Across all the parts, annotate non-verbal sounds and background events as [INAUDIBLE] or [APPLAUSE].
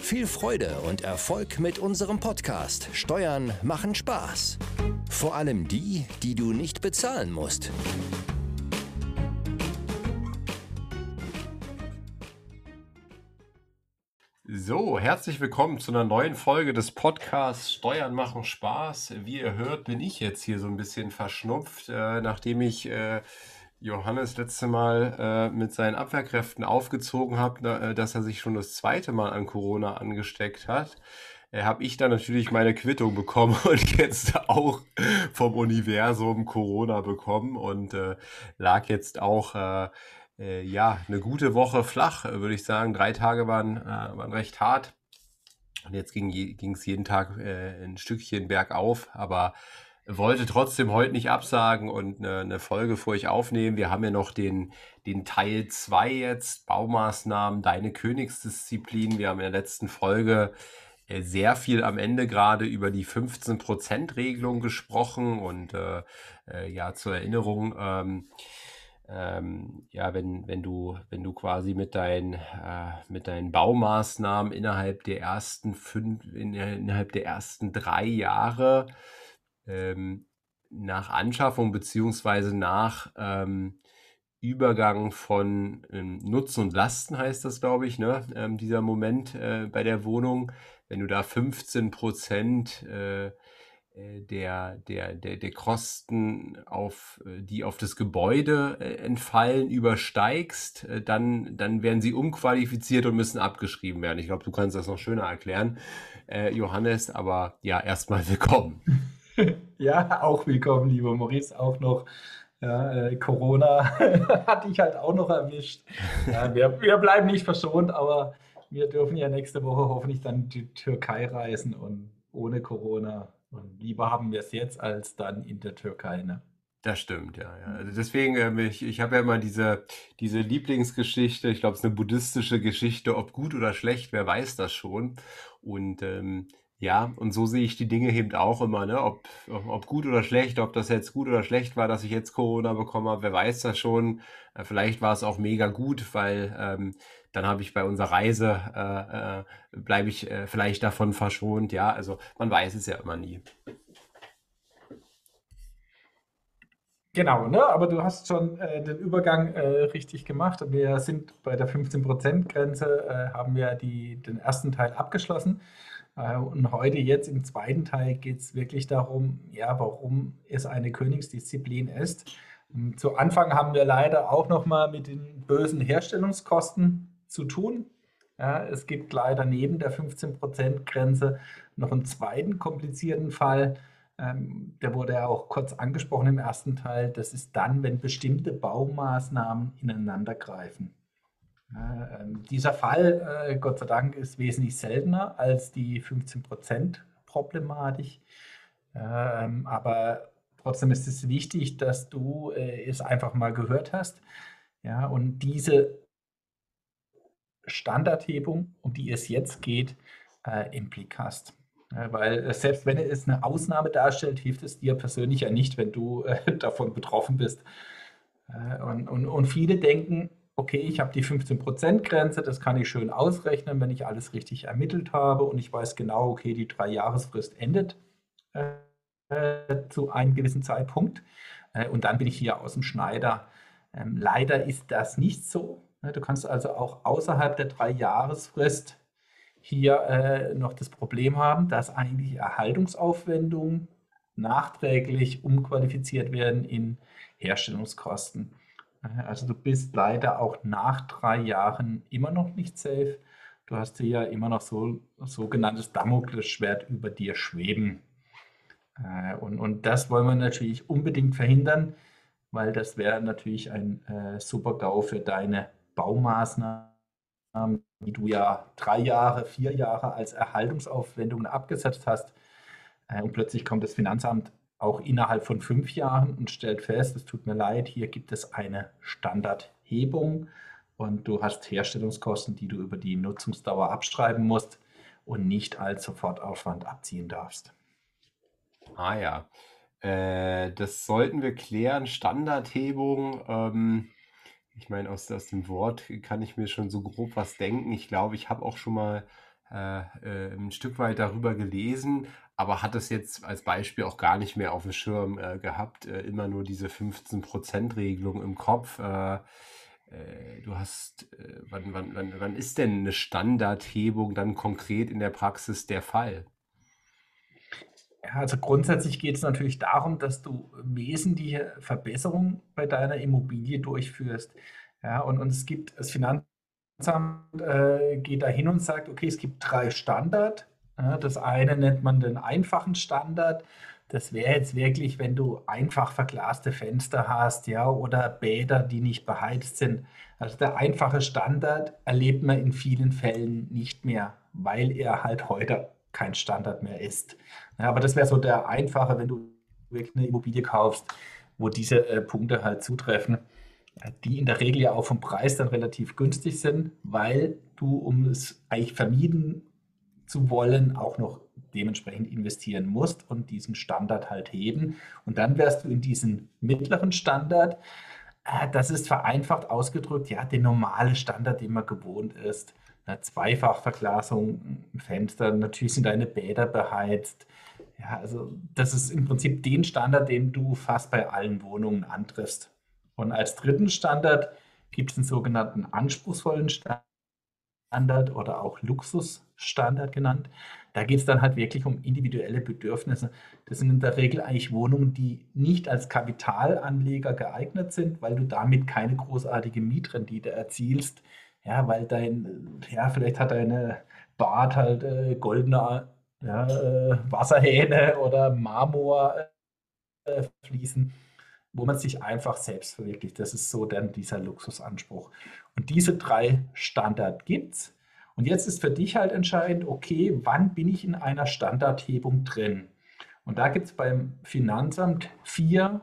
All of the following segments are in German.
Viel Freude und Erfolg mit unserem Podcast Steuern machen Spaß. Vor allem die, die du nicht bezahlen musst. So, herzlich willkommen zu einer neuen Folge des Podcasts Steuern machen Spaß. Wie ihr hört, bin ich jetzt hier so ein bisschen verschnupft, äh, nachdem ich äh, Johannes letzte Mal äh, mit seinen Abwehrkräften aufgezogen habe, äh, dass er sich schon das zweite Mal an Corona angesteckt hat. Äh, habe ich dann natürlich meine Quittung bekommen [LAUGHS] und jetzt auch vom Universum Corona bekommen und äh, lag jetzt auch äh, äh, ja, eine gute Woche flach, würde ich sagen. Drei Tage waren, waren recht hart. Und jetzt ging es jeden Tag ein Stückchen bergauf, aber wollte trotzdem heute nicht absagen und eine, eine Folge vor euch aufnehmen. Wir haben ja noch den, den Teil 2 jetzt, Baumaßnahmen, deine Königsdisziplin. Wir haben in der letzten Folge äh, sehr viel am Ende gerade über die 15%-Regelung gesprochen und äh, äh, ja, zur Erinnerung, ähm, ähm, ja, wenn, wenn du, wenn du quasi mit, dein, äh, mit deinen Baumaßnahmen innerhalb der ersten fünf, in, innerhalb der ersten drei Jahre ähm, nach Anschaffung beziehungsweise nach ähm, Übergang von ähm, Nutzen und Lasten heißt das, glaube ich, ne? Ähm, dieser Moment äh, bei der Wohnung, wenn du da 15 Prozent äh, äh, der, der, der, der Kosten, auf, äh, die auf das Gebäude äh, entfallen, übersteigst, dann, dann werden sie umqualifiziert und müssen abgeschrieben werden. Ich glaube, du kannst das noch schöner erklären, äh, Johannes, aber ja, erstmal willkommen. [LAUGHS] [LAUGHS] Ja, auch willkommen, lieber Maurice, auch noch. Ja, äh, Corona [LAUGHS] hat dich halt auch noch erwischt. Ja, wir, wir bleiben nicht verschont, aber wir dürfen ja nächste Woche hoffentlich dann die Türkei reisen und ohne Corona und lieber haben wir es jetzt als dann in der Türkei, ne? Das stimmt, ja. ja. Also deswegen, ähm, ich, ich habe ja immer diese, diese Lieblingsgeschichte, ich glaube, es ist eine buddhistische Geschichte, ob gut oder schlecht, wer weiß das schon. Und ähm, ja, und so sehe ich die Dinge eben auch immer, ne? Ob, ob gut oder schlecht, ob das jetzt gut oder schlecht war, dass ich jetzt Corona bekommen habe, wer weiß das schon. Äh, vielleicht war es auch mega gut, weil ähm, dann habe ich bei unserer Reise, äh, äh, bleibe ich äh, vielleicht davon verschont. Ja, also man weiß es ja immer nie. Genau, ne? aber du hast schon äh, den Übergang äh, richtig gemacht. Wir sind bei der 15%-Grenze, äh, haben wir die, den ersten Teil abgeschlossen. Äh, und heute jetzt im zweiten Teil geht es wirklich darum, ja, warum es eine Königsdisziplin ist. Und zu Anfang haben wir leider auch noch mal mit den bösen Herstellungskosten zu tun. Ja, es gibt leider neben der 15%-Grenze noch einen zweiten komplizierten Fall. Ähm, der wurde ja auch kurz angesprochen im ersten Teil. Das ist dann, wenn bestimmte Baumaßnahmen ineinandergreifen. Ähm, dieser Fall, äh, Gott sei Dank, ist wesentlich seltener als die 15%-Problematik. Ähm, aber trotzdem ist es wichtig, dass du äh, es einfach mal gehört hast. Ja, und diese Standardhebung, um die es jetzt geht, äh, im Blick hast. Weil selbst wenn es eine Ausnahme darstellt, hilft es dir persönlich ja nicht, wenn du [LAUGHS] davon betroffen bist. Und, und, und viele denken, okay, ich habe die 15%-Grenze, das kann ich schön ausrechnen, wenn ich alles richtig ermittelt habe und ich weiß genau, okay, die Drei-Jahresfrist endet äh, zu einem gewissen Zeitpunkt äh, und dann bin ich hier aus dem Schneider. Ähm, leider ist das nicht so. Ne, du kannst also auch außerhalb der drei Jahresfrist hier äh, noch das Problem haben, dass eigentlich Erhaltungsaufwendungen nachträglich umqualifiziert werden in Herstellungskosten. Äh, also du bist leider auch nach drei Jahren immer noch nicht safe. Du hast hier ja immer noch so sogenanntes Damoklesschwert über dir schweben. Äh, und, und das wollen wir natürlich unbedingt verhindern, weil das wäre natürlich ein äh, super GAU für deine Baumaßnahmen, die du ja drei Jahre, vier Jahre als Erhaltungsaufwendungen abgesetzt hast. Äh, und plötzlich kommt das Finanzamt auch innerhalb von fünf Jahren und stellt fest, es tut mir leid, hier gibt es eine Standardhebung und du hast Herstellungskosten, die du über die Nutzungsdauer abschreiben musst und nicht als Sofortaufwand abziehen darfst. Ah ja, äh, das sollten wir klären. Standardhebung, ähm, ich meine, aus, aus dem Wort kann ich mir schon so grob was denken. Ich glaube, ich habe auch schon mal äh, äh, ein Stück weit darüber gelesen, aber hat es jetzt als Beispiel auch gar nicht mehr auf dem Schirm äh, gehabt. Äh, immer nur diese 15%-Regelung im Kopf. Äh, äh, du hast, wann, wann, wann, wann ist denn eine Standardhebung dann konkret in der Praxis der Fall? Also grundsätzlich geht es natürlich darum, dass du wesentliche Verbesserungen bei deiner Immobilie durchführst. Ja, und, und es gibt, das Finanzamt äh, geht da hin und sagt, okay, es gibt drei Standard ja, das eine nennt man den einfachen Standard. Das wäre jetzt wirklich, wenn du einfach verglaste Fenster hast, ja, oder Bäder, die nicht beheizt sind. Also der einfache Standard erlebt man in vielen Fällen nicht mehr, weil er halt heute kein Standard mehr ist. Ja, aber das wäre so der einfache, wenn du wirklich eine Immobilie kaufst, wo diese äh, Punkte halt zutreffen, die in der Regel ja auch vom Preis dann relativ günstig sind, weil du, um es eigentlich vermieden zu wollen, auch noch dementsprechend investieren musst und diesen Standard halt heben. Und dann wärst du in diesen mittleren Standard. Äh, das ist vereinfacht ausgedrückt, ja, der normale Standard, den man gewohnt ist. Eine Zweifachverglasung, Fenster, natürlich sind deine Bäder beheizt. Ja, also das ist im Prinzip den Standard, den du fast bei allen Wohnungen antriffst. Und als dritten Standard gibt es einen sogenannten anspruchsvollen Standard. Oder auch Luxusstandard genannt. Da geht es dann halt wirklich um individuelle Bedürfnisse. Das sind in der Regel eigentlich Wohnungen, die nicht als Kapitalanleger geeignet sind, weil du damit keine großartige Mietrendite erzielst. Ja, weil dein, ja, vielleicht hat deine Bad halt äh, goldene ja, äh, Wasserhähne oder Marmor äh, fließen wo man sich einfach selbst verwirklicht. Das ist so dann dieser Luxusanspruch. Und diese drei Standard gibt es. Und jetzt ist für dich halt entscheidend, okay, wann bin ich in einer Standardhebung drin? Und da gibt es beim Finanzamt vier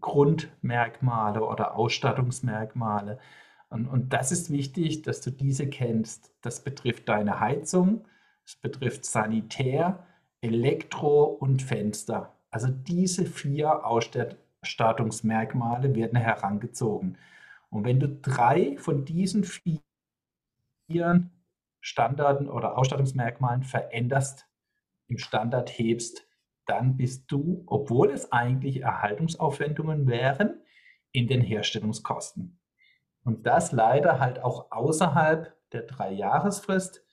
Grundmerkmale oder Ausstattungsmerkmale. Und, und das ist wichtig, dass du diese kennst. Das betrifft deine Heizung, es betrifft Sanitär, Elektro und Fenster. Also diese vier Ausstattungsmerkmale Ausstattungsmerkmale werden herangezogen. Und wenn du drei von diesen vier Standarden oder Ausstattungsmerkmalen veränderst, im Standard hebst, dann bist du, obwohl es eigentlich Erhaltungsaufwendungen wären, in den Herstellungskosten. Und das leider halt auch außerhalb der Drei-Jahresfrist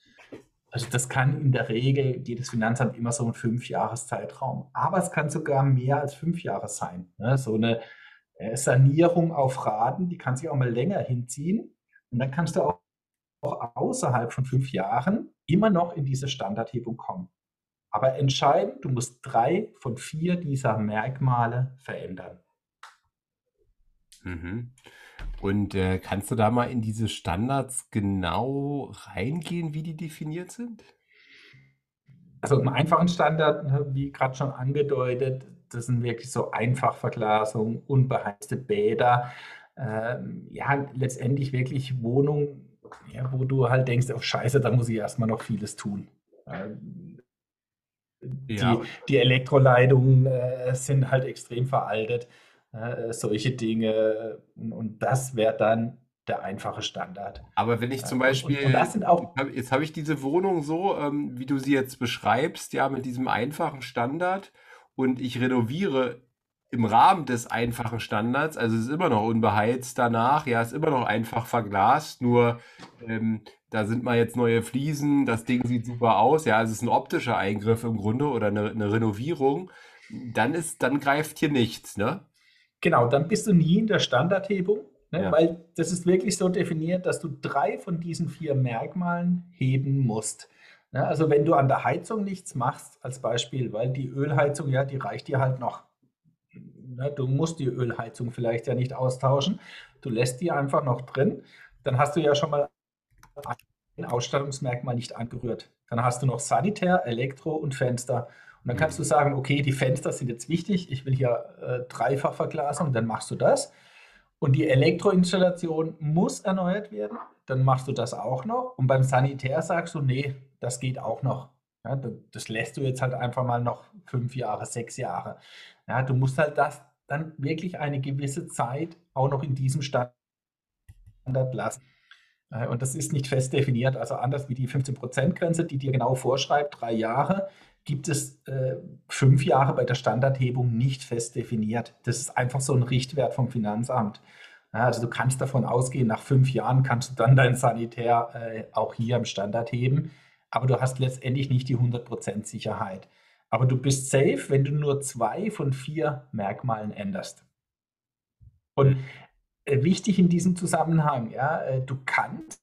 also das kann in der Regel jedes Finanzamt immer so ein Fünfjahreszeitraum. Aber es kann sogar mehr als fünf Jahre sein. Ne? So eine äh, Sanierung auf Raten, die kann sich auch mal länger hinziehen. Und dann kannst du auch, auch außerhalb von fünf Jahren immer noch in diese Standardhebung kommen. Aber entscheidend, du musst drei von vier dieser Merkmale verändern. Mhm. Und äh, kannst du da mal in diese Standards genau reingehen, wie die definiert sind? Also im einfachen Standard, ne, wie gerade schon angedeutet, das sind wirklich so Einfachverglasung, unbeheizte Bäder. Ähm, ja, letztendlich wirklich Wohnungen, ja, wo du halt denkst, oh Scheiße, da muss ich erstmal noch vieles tun. Ähm, ja. Die, die Elektroleitungen äh, sind halt extrem veraltet. Äh, solche Dinge. Und das wäre dann der einfache Standard. Aber wenn ich zum Beispiel, und, und auch, jetzt habe ich diese Wohnung so, ähm, wie du sie jetzt beschreibst, ja, mit diesem einfachen Standard und ich renoviere im Rahmen des einfachen Standards, also es ist immer noch unbeheizt danach, ja, ist immer noch einfach verglast, nur ähm, da sind mal jetzt neue Fliesen, das Ding sieht super aus, ja, es ist ein optischer Eingriff im Grunde oder eine, eine Renovierung, dann ist, dann greift hier nichts, ne? Genau, dann bist du nie in der Standardhebung, ne? ja. weil das ist wirklich so definiert, dass du drei von diesen vier Merkmalen heben musst. Ne? Also wenn du an der Heizung nichts machst, als Beispiel, weil die Ölheizung, ja, die reicht dir halt noch. Ne? Du musst die Ölheizung vielleicht ja nicht austauschen, du lässt die einfach noch drin, dann hast du ja schon mal ein Ausstattungsmerkmal nicht angerührt. Dann hast du noch Sanitär, Elektro und Fenster. Und dann kannst du sagen, okay, die Fenster sind jetzt wichtig, ich will hier äh, Dreifachverglasung, dann machst du das. Und die Elektroinstallation muss erneuert werden, dann machst du das auch noch. Und beim Sanitär sagst du, nee, das geht auch noch. Ja, das lässt du jetzt halt einfach mal noch fünf Jahre, sechs Jahre. Ja, du musst halt das dann wirklich eine gewisse Zeit auch noch in diesem Standard lassen. Äh, und das ist nicht fest definiert, also anders wie die 15%-Grenze, die dir genau vorschreibt, drei Jahre, gibt es äh, fünf Jahre bei der Standardhebung nicht fest definiert. Das ist einfach so ein Richtwert vom Finanzamt. Ja, also du kannst davon ausgehen, nach fünf Jahren kannst du dann dein Sanitär äh, auch hier im Standard heben, aber du hast letztendlich nicht die 100% Sicherheit. Aber du bist safe, wenn du nur zwei von vier Merkmalen änderst. Und äh, wichtig in diesem Zusammenhang, ja, äh, du kannst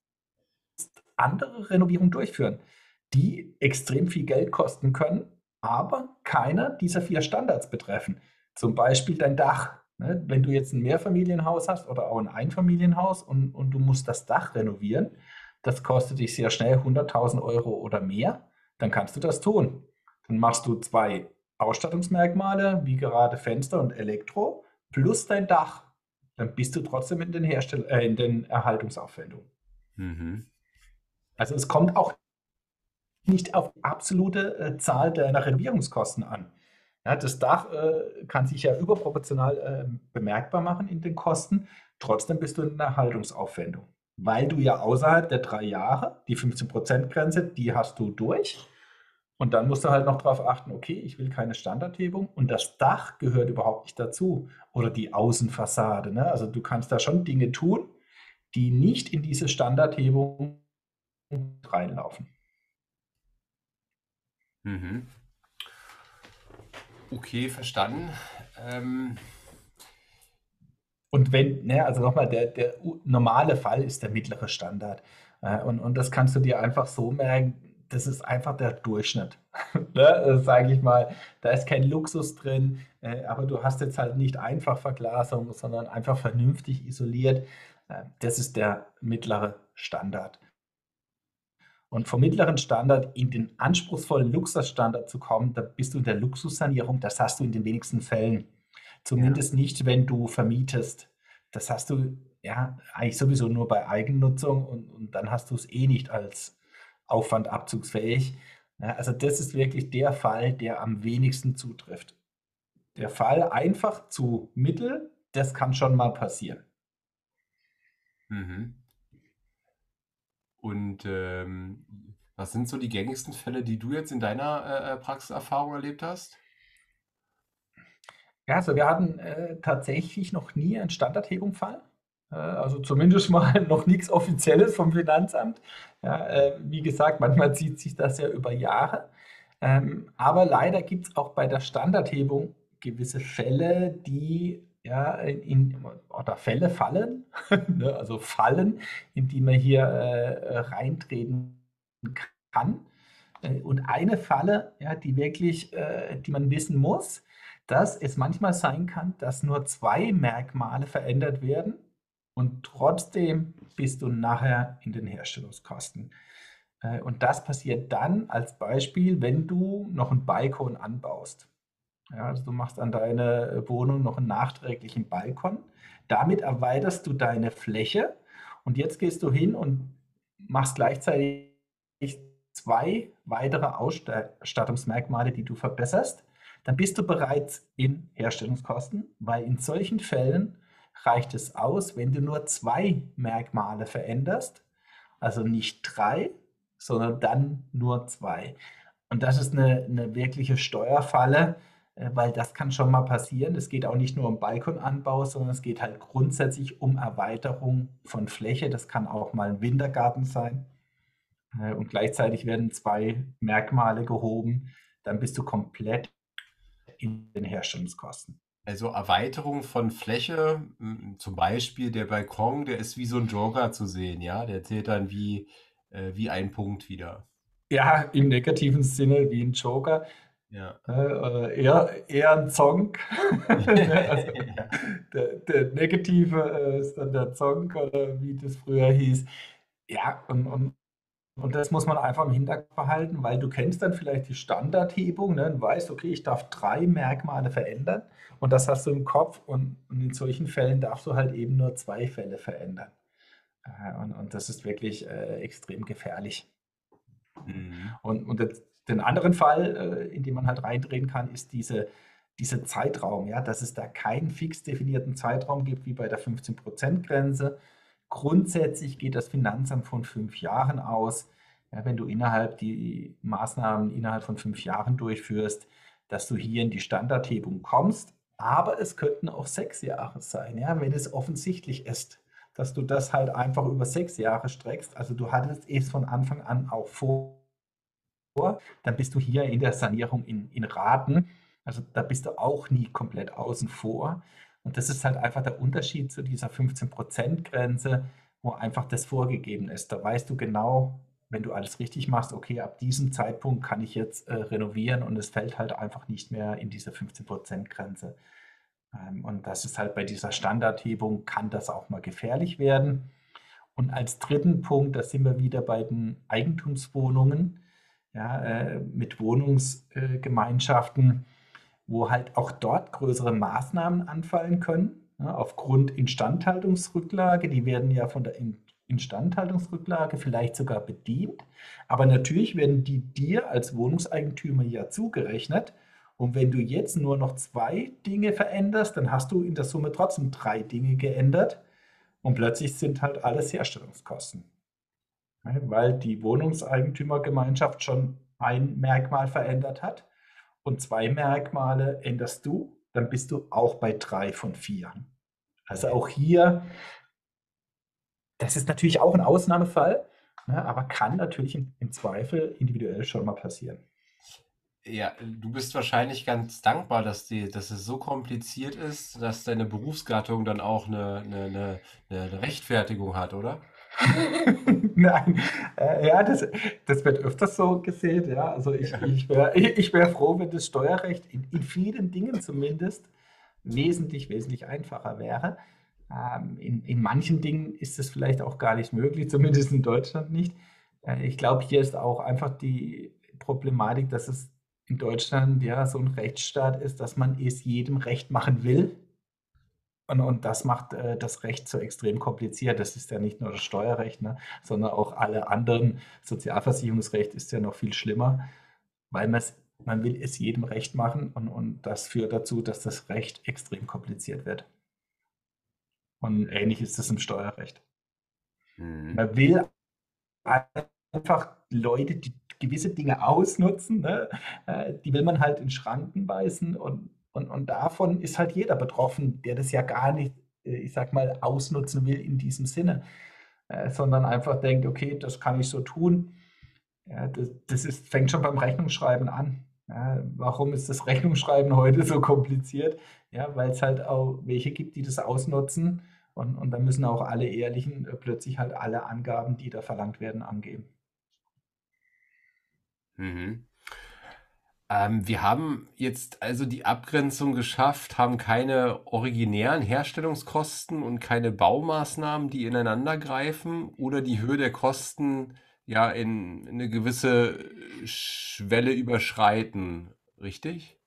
andere Renovierungen durchführen, die extrem viel Geld kosten können, aber keiner dieser vier Standards betreffen. Zum Beispiel dein Dach. Ne? Wenn du jetzt ein Mehrfamilienhaus hast oder auch ein Einfamilienhaus und, und du musst das Dach renovieren, das kostet dich sehr schnell 100.000 Euro oder mehr, dann kannst du das tun. Dann machst du zwei Ausstattungsmerkmale, wie gerade Fenster und Elektro, plus dein Dach dann bist du trotzdem in den, Herstell äh, in den Erhaltungsaufwendungen. Mhm. Also es kommt auch nicht auf absolute äh, Zahl deiner Renovierungskosten an. Ja, das Dach äh, kann sich ja überproportional äh, bemerkbar machen in den Kosten. Trotzdem bist du in der Erhaltungsaufwendung, weil du ja außerhalb der drei Jahre, die 15%-Grenze, die hast du durch. Und dann musst du halt noch darauf achten, okay, ich will keine Standardhebung und das Dach gehört überhaupt nicht dazu oder die Außenfassade. Ne? Also du kannst da schon Dinge tun, die nicht in diese Standardhebung reinlaufen. Mhm. Okay, verstanden. Ähm und wenn, ne, also nochmal, der, der normale Fall ist der mittlere Standard. Äh, und, und das kannst du dir einfach so merken, das ist einfach der Durchschnitt, [LAUGHS] ne, sage ich mal. Da ist kein Luxus drin, äh, aber du hast jetzt halt nicht einfach Verglasung, sondern einfach vernünftig isoliert. Äh, das ist der mittlere Standard. Und vom mittleren Standard in den anspruchsvollen Luxusstandard zu kommen, da bist du in der Luxussanierung, das hast du in den wenigsten Fällen. Zumindest ja. nicht, wenn du vermietest. Das hast du ja eigentlich sowieso nur bei Eigennutzung und, und dann hast du es eh nicht als aufwandabzugsfähig. Also das ist wirklich der Fall, der am wenigsten zutrifft. Der Fall einfach zu mittel, das kann schon mal passieren. Mhm. Und ähm, was sind so die gängigsten Fälle, die du jetzt in deiner äh, äh Praxiserfahrung erlebt hast? Ja, also wir hatten äh, tatsächlich noch nie einen Standardhebungsfall. Äh, also zumindest mal [LAUGHS] noch nichts Offizielles vom Finanzamt. Ja, äh, wie gesagt, manchmal zieht sich das ja über Jahre. Ähm, aber leider gibt es auch bei der Standardhebung gewisse Fälle, die ja, in, oder Fälle fallen, [LAUGHS] ne, also Fallen, in die man hier äh, reintreten kann. Äh, und eine Falle, ja, die wirklich, äh, die man wissen muss, dass es manchmal sein kann, dass nur zwei Merkmale verändert werden und trotzdem bist du nachher in den Herstellungskosten. Äh, und das passiert dann als Beispiel, wenn du noch einen Balkon anbaust. Ja, also du machst an deiner Wohnung noch einen nachträglichen Balkon. Damit erweiterst du deine Fläche und jetzt gehst du hin und machst gleichzeitig zwei weitere Ausstattungsmerkmale, die du verbesserst. Dann bist du bereits in Herstellungskosten, weil in solchen Fällen reicht es aus, wenn du nur zwei Merkmale veränderst, also nicht drei, sondern dann nur zwei. Und das ist eine, eine wirkliche Steuerfalle, weil das kann schon mal passieren. Es geht auch nicht nur um Balkonanbau, sondern es geht halt grundsätzlich um Erweiterung von Fläche. Das kann auch mal ein Wintergarten sein. Äh, und gleichzeitig werden zwei Merkmale gehoben. Dann bist du komplett in den Herstellungskosten. Also Erweiterung von Fläche, zum Beispiel der Balkon, der ist wie so ein Joker zu sehen, ja? Der zählt dann wie, äh, wie ein Punkt wieder. Ja, im negativen Sinne wie ein Joker. Ja. Äh, eher, eher ein Zonk. [LAUGHS] also, [LAUGHS] ja. der, der, negative äh, ist dann der Zonk oder wie das früher hieß. Ja, und, und und das muss man einfach im Hinterkopf behalten, weil du kennst dann vielleicht die Standardhebung ne, und weißt, okay, ich darf drei Merkmale verändern und das hast du im Kopf und, und in solchen Fällen darfst du halt eben nur zwei Fälle verändern. Äh, und, und, das ist wirklich äh, extrem gefährlich. Mhm. Und, und das, den anderen Fall, äh, in den man halt reindrehen kann, ist diese, dieser Zeitraum, ja, dass es da keinen fix definierten Zeitraum gibt, wie bei der 15%-Grenze, Grundsätzlich geht das Finanzamt von fünf Jahren aus. Ja, wenn du innerhalb die Maßnahmen innerhalb von fünf Jahren durchführst, dass du hier in die Standardhebung kommst. Aber es könnten auch sechs Jahre sein, ja, wenn es offensichtlich ist, dass du das halt einfach über sechs Jahre streckst. Also du hattest es von Anfang an auch vor, dann bist du hier in der Sanierung in, in Raten. Also da bist du auch nie komplett außen vor. Und das ist halt einfach der Unterschied zu dieser 15%-Grenze, wo einfach das vorgegeben ist. Da weißt du genau, wenn du alles richtig machst, okay, ab diesem Zeitpunkt kann ich jetzt äh, renovieren und es fällt halt einfach nicht mehr in diese 15%-Grenze. Ähm, und das ist halt bei dieser Standardhebung, kann das auch mal gefährlich werden. Und als dritten Punkt, da sind wir wieder bei den Eigentumswohnungen, ja, äh, mit Wohnungsgemeinschaften. Äh, wo halt auch dort größere Maßnahmen anfallen können, ja, aufgrund Instandhaltungsrücklage. Die werden ja von der Instandhaltungsrücklage vielleicht sogar bedient, aber natürlich werden die dir als Wohnungseigentümer ja zugerechnet. Und wenn du jetzt nur noch zwei Dinge veränderst, dann hast du in der Summe trotzdem drei Dinge geändert und plötzlich sind halt alles Herstellungskosten. Weil die Wohnungseigentümergemeinschaft schon ein Merkmal verändert hat und zwei Merkmale änderst du, dann bist du auch bei drei von vier. Also auch hier, das ist natürlich auch ein Ausnahmefall, ne, aber kann natürlich im, im Zweifel individuell schon mal passieren. Ja, du bist wahrscheinlich ganz dankbar, dass, die, dass es so kompliziert ist, dass deine Berufsgattung dann auch eine, eine, eine, eine Rechtfertigung hat, oder? [LAUGHS] Nein, äh, ja, das, das wird öfters so gesehen. Ja. Also ich, ich wäre ich wär froh, wenn das Steuerrecht in, in vielen Dingen zumindest wesentlich, wesentlich einfacher wäre. Ähm, in, in manchen Dingen ist es vielleicht auch gar nicht möglich, zumindest in Deutschland nicht. Äh, ich glaube, hier ist auch einfach die Problematik, dass es in Deutschland ja so ein Rechtsstaat ist, dass man es jedem recht machen will und, und das macht äh, das Recht so extrem kompliziert. Das ist ja nicht nur das Steuerrecht, ne, sondern auch alle anderen. Sozialversicherungsrecht ist ja noch viel schlimmer, weil man will es jedem recht machen und, und das führt dazu, dass das Recht extrem kompliziert wird. Und ähnlich ist es im Steuerrecht. Mhm. Man will einfach Leute, die gewisse Dinge ausnutzen, ne, äh, die will man halt in Schranken weisen und und, und davon ist halt jeder betroffen, der das ja gar nicht, äh, ich sag mal, ausnutzen will in diesem Sinne, äh, sondern einfach denkt, okay, das kann ich so tun. Ja, das, das ist, fängt schon beim Rechnungsschreiben an. Ja, warum ist das Rechnungsschreiben heute so kompliziert? Ja, weil es halt auch welche gibt, die das ausnutzen. Und, und dann müssen auch alle Ehrlichen äh, plötzlich halt alle Angaben, die da verlangt werden, angeben. Mhm. Ähm, wir haben jetzt also die Abgrenzung geschafft, haben keine originären Herstellungskosten und keine Baumaßnahmen, die ineinander greifen oder die Höhe der Kosten ja in eine gewisse Schwelle überschreiten, richtig?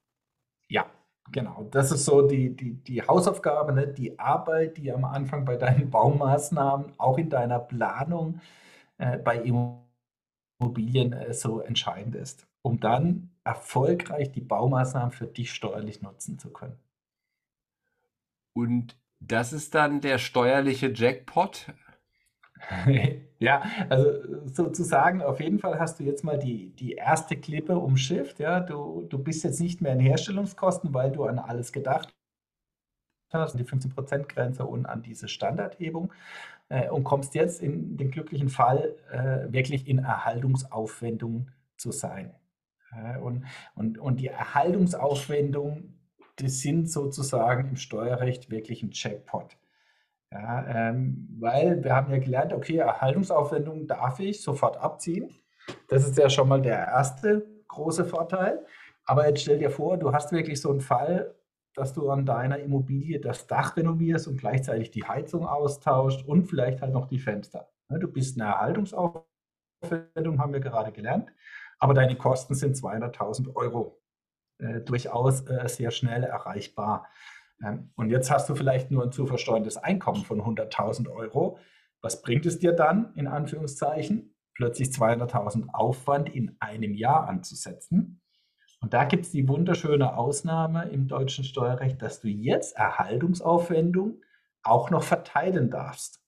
Ja, genau. Das ist so die, die, die Hausaufgabe, ne? die Arbeit, die am Anfang bei deinen [LAUGHS] Baumaßnahmen, auch in deiner Planung äh, bei Immobilien äh, so entscheidend ist, um dann erfolgreich die Baumaßnahmen für dich steuerlich nutzen zu können. Und das ist dann der steuerliche Jackpot? [LAUGHS] ja, also sozusagen, auf jeden Fall hast du jetzt mal die, die erste Klippe umschifft. Ja? Du, du bist jetzt nicht mehr in Herstellungskosten, weil du an alles gedacht hast, die 15%-Grenze und an diese Standardhebung äh, und kommst jetzt in den glücklichen Fall, äh, wirklich in Erhaltungsaufwendungen zu sein. Und, und, und die Erhaltungsaufwendungen, das sind sozusagen im Steuerrecht wirklich ein Checkpot. Ja, ähm, weil wir haben ja gelernt, okay, Erhaltungsaufwendungen darf ich sofort abziehen. Das ist ja schon mal der erste große Vorteil. Aber jetzt stell dir vor, du hast wirklich so einen Fall, dass du an deiner Immobilie das Dach renovierst und gleichzeitig die Heizung austauscht und vielleicht halt noch die Fenster. Du bist eine Erhaltungsaufwendung Erhaltungsaufwendung haben wir gerade gelernt, aber deine Kosten sind 200.000 Euro. Äh, durchaus äh, sehr schnell erreichbar. Ähm, und jetzt hast du vielleicht nur ein zu versteuerndes Einkommen von 100.000 Euro. Was bringt es dir dann, in Anführungszeichen, plötzlich 200.000 Aufwand in einem Jahr anzusetzen? Und da gibt es die wunderschöne Ausnahme im deutschen Steuerrecht, dass du jetzt Erhaltungsaufwendung auch noch verteilen darfst.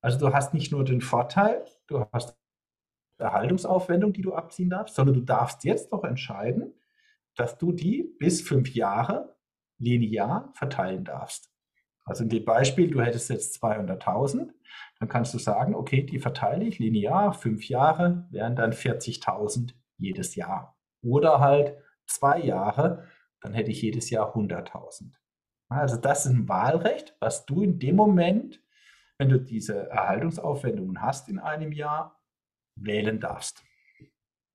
Also du hast nicht nur den Vorteil, du hast Erhaltungsaufwendung, die du abziehen darfst, sondern du darfst jetzt noch entscheiden, dass du die bis fünf Jahre linear verteilen darfst. Also in dem Beispiel, du hättest jetzt 200.000, dann kannst du sagen, okay, die verteile ich linear, fünf Jahre wären dann 40.000 jedes Jahr. Oder halt zwei Jahre, dann hätte ich jedes Jahr 100.000. Also das ist ein Wahlrecht, was du in dem Moment, wenn du diese Erhaltungsaufwendungen hast in einem Jahr, wählen darfst.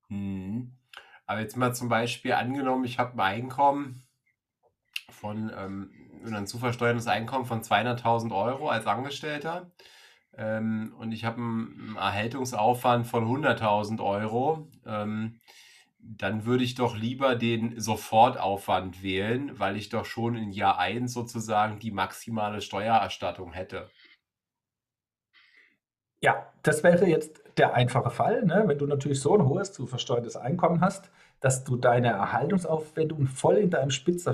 Mhm. Aber jetzt mal zum Beispiel angenommen, ich habe ein Einkommen von, ähm, ein zu versteuerndes Einkommen von 200.000 Euro als Angestellter ähm, und ich habe einen Erhaltungsaufwand von 100.000 Euro. Ähm, dann würde ich doch lieber den Sofortaufwand wählen, weil ich doch schon in Jahr 1 sozusagen die maximale Steuererstattung hätte. Ja, das wäre jetzt der einfache Fall, ne? wenn du natürlich so ein hohes zu versteuerndes Einkommen hast, dass du deine Erhaltungsaufwendungen voll in deinem Spitzer,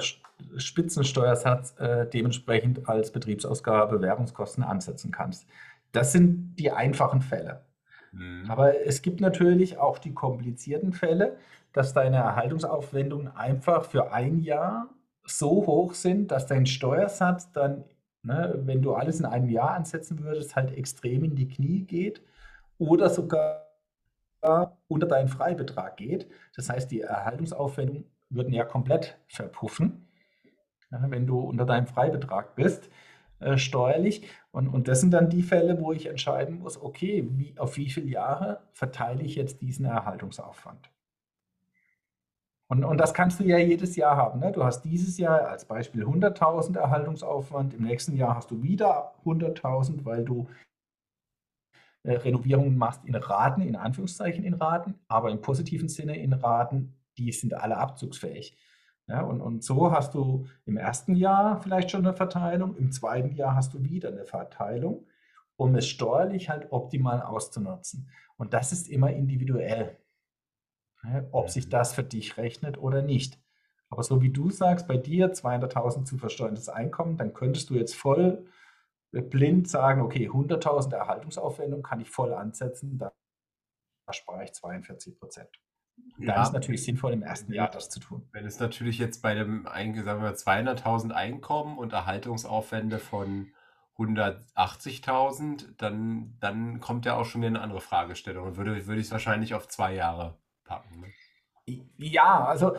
Spitzensteuersatz äh, dementsprechend als Betriebsausgabe Währungskosten ansetzen kannst. Das sind die einfachen Fälle. Mhm. Aber es gibt natürlich auch die komplizierten Fälle, dass deine Erhaltungsaufwendungen einfach für ein Jahr so hoch sind, dass dein Steuersatz dann, ne, wenn du alles in einem Jahr ansetzen würdest, halt extrem in die Knie geht oder sogar unter deinen Freibetrag geht. Das heißt, die Erhaltungsaufwendungen würden ja komplett verpuffen, wenn du unter deinem Freibetrag bist, äh, steuerlich. Und, und das sind dann die Fälle, wo ich entscheiden muss, okay, wie, auf wie viele Jahre verteile ich jetzt diesen Erhaltungsaufwand? Und, und das kannst du ja jedes Jahr haben. Ne? Du hast dieses Jahr als Beispiel 100.000 Erhaltungsaufwand, im nächsten Jahr hast du wieder 100.000, weil du äh, Renovierungen machst in Raten, in Anführungszeichen in Raten, aber im positiven Sinne in Raten, die sind alle abzugsfähig. Ja, und, und so hast du im ersten Jahr vielleicht schon eine Verteilung, im zweiten Jahr hast du wieder eine Verteilung, um es steuerlich halt optimal auszunutzen. Und das ist immer individuell ob sich mhm. das für dich rechnet oder nicht. Aber so wie du sagst, bei dir 200.000 zu versteuerndes Einkommen, dann könntest du jetzt voll blind sagen, okay, 100.000 Erhaltungsaufwendung kann ich voll ansetzen, da spare ich 42 Prozent. Ja, da ist natürlich sinnvoll, im ersten Jahr das zu tun. Wenn es natürlich jetzt bei dem 200.000 Einkommen und Erhaltungsaufwände von 180.000, dann, dann kommt ja auch schon wieder eine andere Fragestellung. Und würde, würde ich es wahrscheinlich auf zwei Jahre packen. Ne? Ja, also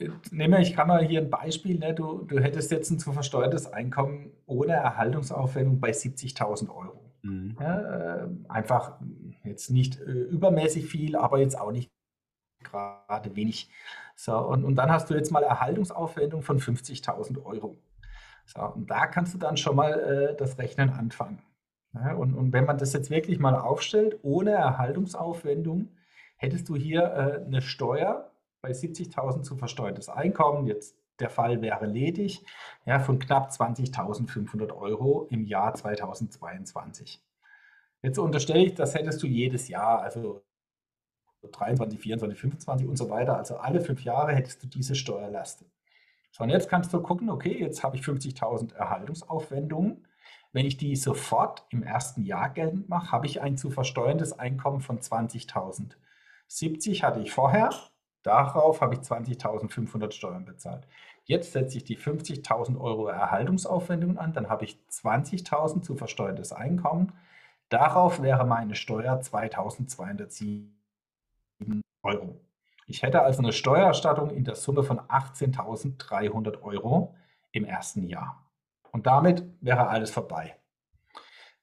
äh, nehme ich kann mal hier ein Beispiel. Ne? Du, du hättest jetzt ein zu versteuertes Einkommen ohne Erhaltungsaufwendung bei 70.000 Euro. Mhm. Ja, äh, einfach jetzt nicht äh, übermäßig viel, aber jetzt auch nicht gerade wenig. So, und, und dann hast du jetzt mal Erhaltungsaufwendung von 50.000 Euro. So, und da kannst du dann schon mal äh, das Rechnen anfangen. Ja, und, und wenn man das jetzt wirklich mal aufstellt, ohne Erhaltungsaufwendung, hättest du hier äh, eine Steuer bei 70.000 zu versteuertes Einkommen, jetzt der Fall wäre ledig, ja, von knapp 20.500 Euro im Jahr 2022. Jetzt unterstelle ich, das hättest du jedes Jahr, also 23, 24, 25 und so weiter, also alle fünf Jahre hättest du diese Steuerlast. So, und jetzt kannst du gucken, okay, jetzt habe ich 50.000 Erhaltungsaufwendungen. Wenn ich die sofort im ersten Jahr geltend mache, habe ich ein zu versteuerndes Einkommen von 20.000. 70 hatte ich vorher, darauf habe ich 20.500 Steuern bezahlt. Jetzt setze ich die 50.000 Euro Erhaltungsaufwendungen an, dann habe ich 20.000 zu versteuerndes Einkommen. Darauf wäre meine Steuer 2.207 Euro. Ich hätte also eine Steuererstattung in der Summe von 18.300 Euro im ersten Jahr. Und damit wäre alles vorbei.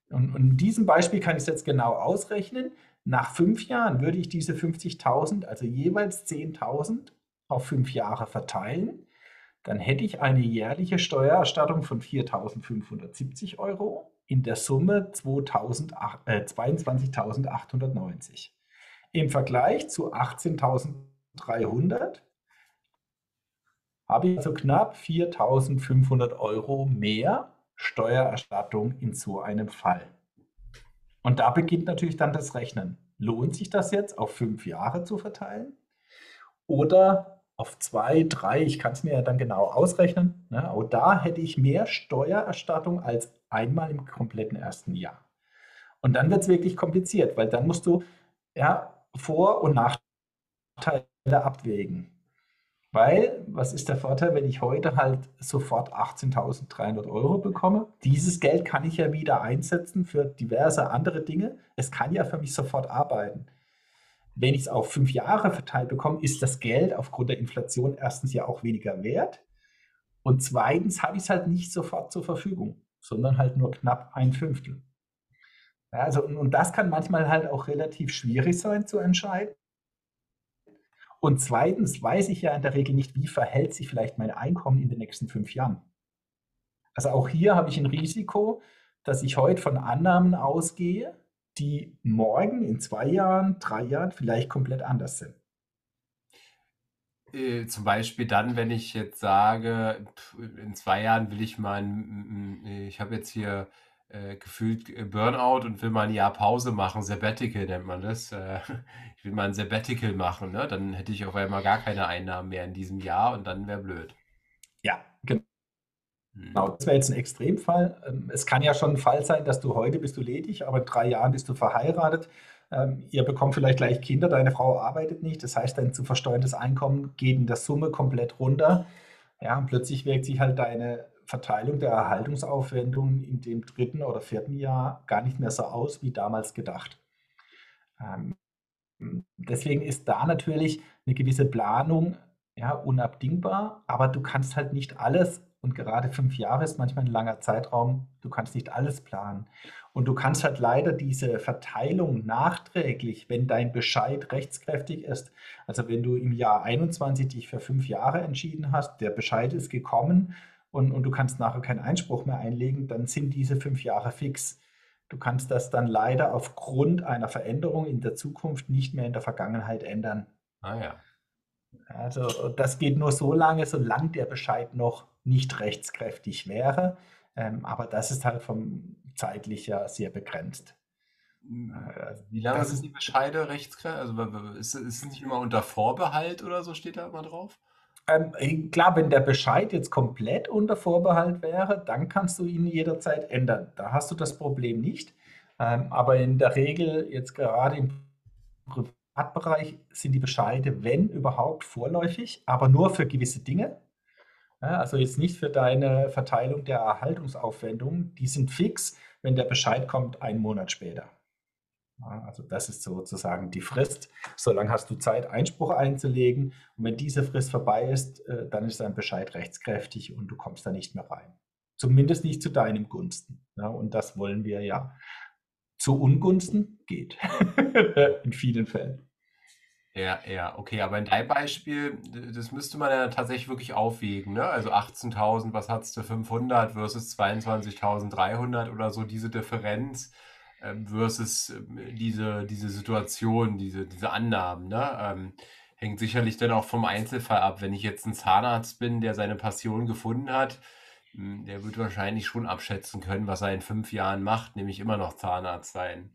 Und in diesem Beispiel kann ich es jetzt genau ausrechnen. Nach fünf Jahren würde ich diese 50.000, also jeweils 10.000 auf fünf Jahre verteilen. Dann hätte ich eine jährliche Steuererstattung von 4.570 Euro in der Summe 22.890. Im Vergleich zu 18.300 habe ich also knapp 4.500 Euro mehr Steuererstattung in so einem Fall. Und da beginnt natürlich dann das Rechnen. Lohnt sich das jetzt auf fünf Jahre zu verteilen? Oder auf zwei, drei, ich kann es mir ja dann genau ausrechnen. Ne? Auch da hätte ich mehr Steuererstattung als einmal im kompletten ersten Jahr. Und dann wird es wirklich kompliziert, weil dann musst du ja, Vor- und Nachteile abwägen. Weil, was ist der Vorteil, wenn ich heute halt sofort 18.300 Euro bekomme? Dieses Geld kann ich ja wieder einsetzen für diverse andere Dinge. Es kann ja für mich sofort arbeiten. Wenn ich es auf fünf Jahre verteilt bekomme, ist das Geld aufgrund der Inflation erstens ja auch weniger wert. Und zweitens habe ich es halt nicht sofort zur Verfügung, sondern halt nur knapp ein Fünftel. Ja, also, und, und das kann manchmal halt auch relativ schwierig sein zu entscheiden. Und zweitens weiß ich ja in der Regel nicht, wie verhält sich vielleicht mein Einkommen in den nächsten fünf Jahren. Also auch hier habe ich ein Risiko, dass ich heute von Annahmen ausgehe, die morgen in zwei Jahren, drei Jahren vielleicht komplett anders sind. Äh, zum Beispiel dann, wenn ich jetzt sage, in zwei Jahren will ich mal, ich habe jetzt hier äh, gefühlt äh, Burnout und will mal ein Jahr Pause machen. Sabbatical nennt man das. Äh, [LAUGHS] ich will mal ein Sabbatical machen, ne? Dann hätte ich auf einmal gar keine Einnahmen mehr in diesem Jahr und dann wäre blöd. Ja, genau. Genau, das wäre jetzt ein Extremfall. Ähm, es kann ja schon ein Fall sein, dass du heute bist du ledig, aber in drei Jahren bist du verheiratet. Ähm, ihr bekommt vielleicht gleich Kinder, deine Frau arbeitet nicht. Das heißt, dein zu versteuerndes Einkommen geht in der Summe komplett runter. Ja, und plötzlich wirkt sich halt deine Verteilung der Erhaltungsaufwendungen in dem dritten oder vierten Jahr gar nicht mehr so aus wie damals gedacht. Ähm, deswegen ist da natürlich eine gewisse Planung ja, unabdingbar, aber du kannst halt nicht alles, und gerade fünf Jahre ist manchmal ein langer Zeitraum, du kannst nicht alles planen. Und du kannst halt leider diese Verteilung nachträglich, wenn dein Bescheid rechtskräftig ist, also wenn du im Jahr 21 dich für fünf Jahre entschieden hast, der Bescheid ist gekommen und, und du kannst nachher keinen Einspruch mehr einlegen, dann sind diese fünf Jahre fix. Du kannst das dann leider aufgrund einer Veränderung in der Zukunft nicht mehr in der Vergangenheit ändern. Ah ja. Also das geht nur so lange, solange der Bescheid noch nicht rechtskräftig wäre. Ähm, aber das ist halt vom zeitlicher sehr begrenzt. Hm, wie lange das sind die Bescheide rechtskräftig? Also ist, ist es nicht immer unter Vorbehalt oder so steht da immer drauf? Ähm, klar, wenn der Bescheid jetzt komplett unter Vorbehalt wäre, dann kannst du ihn jederzeit ändern. Da hast du das Problem nicht. Ähm, aber in der Regel, jetzt gerade im Privatbereich, sind die Bescheide, wenn überhaupt, vorläufig, aber nur für gewisse Dinge. Ja, also jetzt nicht für deine Verteilung der Erhaltungsaufwendungen. Die sind fix, wenn der Bescheid kommt, einen Monat später. Also das ist sozusagen die Frist. Solange hast du Zeit, Einspruch einzulegen. Und wenn diese Frist vorbei ist, äh, dann ist dein Bescheid rechtskräftig und du kommst da nicht mehr rein. Zumindest nicht zu deinem Gunsten. Und das wollen wir ja. Zu Ungunsten geht. [LAUGHS] in vielen Fällen. Ja, ja, okay, aber in deinem Beispiel, das müsste man ja tatsächlich wirklich aufwägen, ne? Also 18.000, was hattest du, 500 versus 22.300 oder so, diese Differenz versus ähm, diese, diese Situation, diese, diese Annahmen. Ne? Ähm, hängt sicherlich dann auch vom Einzelfall ab. Wenn ich jetzt ein Zahnarzt bin, der seine Passion gefunden hat, hm, der wird wahrscheinlich schon abschätzen können, was er in fünf Jahren macht, nämlich immer noch Zahnarzt sein.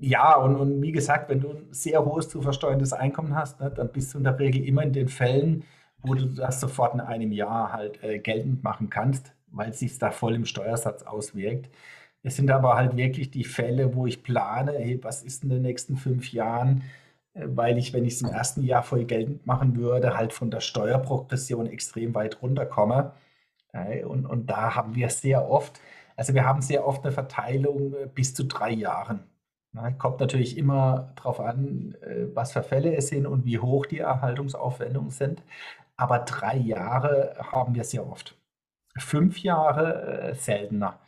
Ja, und, und wie gesagt, wenn du ein sehr hohes zu versteuerndes Einkommen hast, ne, dann bist du in der Regel immer in den Fällen, wo du das sofort in einem Jahr halt äh, geltend machen kannst, weil es sich da voll im Steuersatz auswirkt. Es sind aber halt wirklich die Fälle, wo ich plane, hey, was ist in den nächsten fünf Jahren, äh, weil ich, wenn ich es im ersten Jahr voll geltend machen würde, halt von der Steuerprogression extrem weit runterkomme. Und, und da haben wir sehr oft, also wir haben sehr oft eine Verteilung äh, bis zu drei Jahren. Kommt natürlich immer darauf an, äh, was für Fälle es sind und wie hoch die Erhaltungsaufwendungen sind. Aber drei Jahre haben wir sehr oft. Fünf Jahre seltener.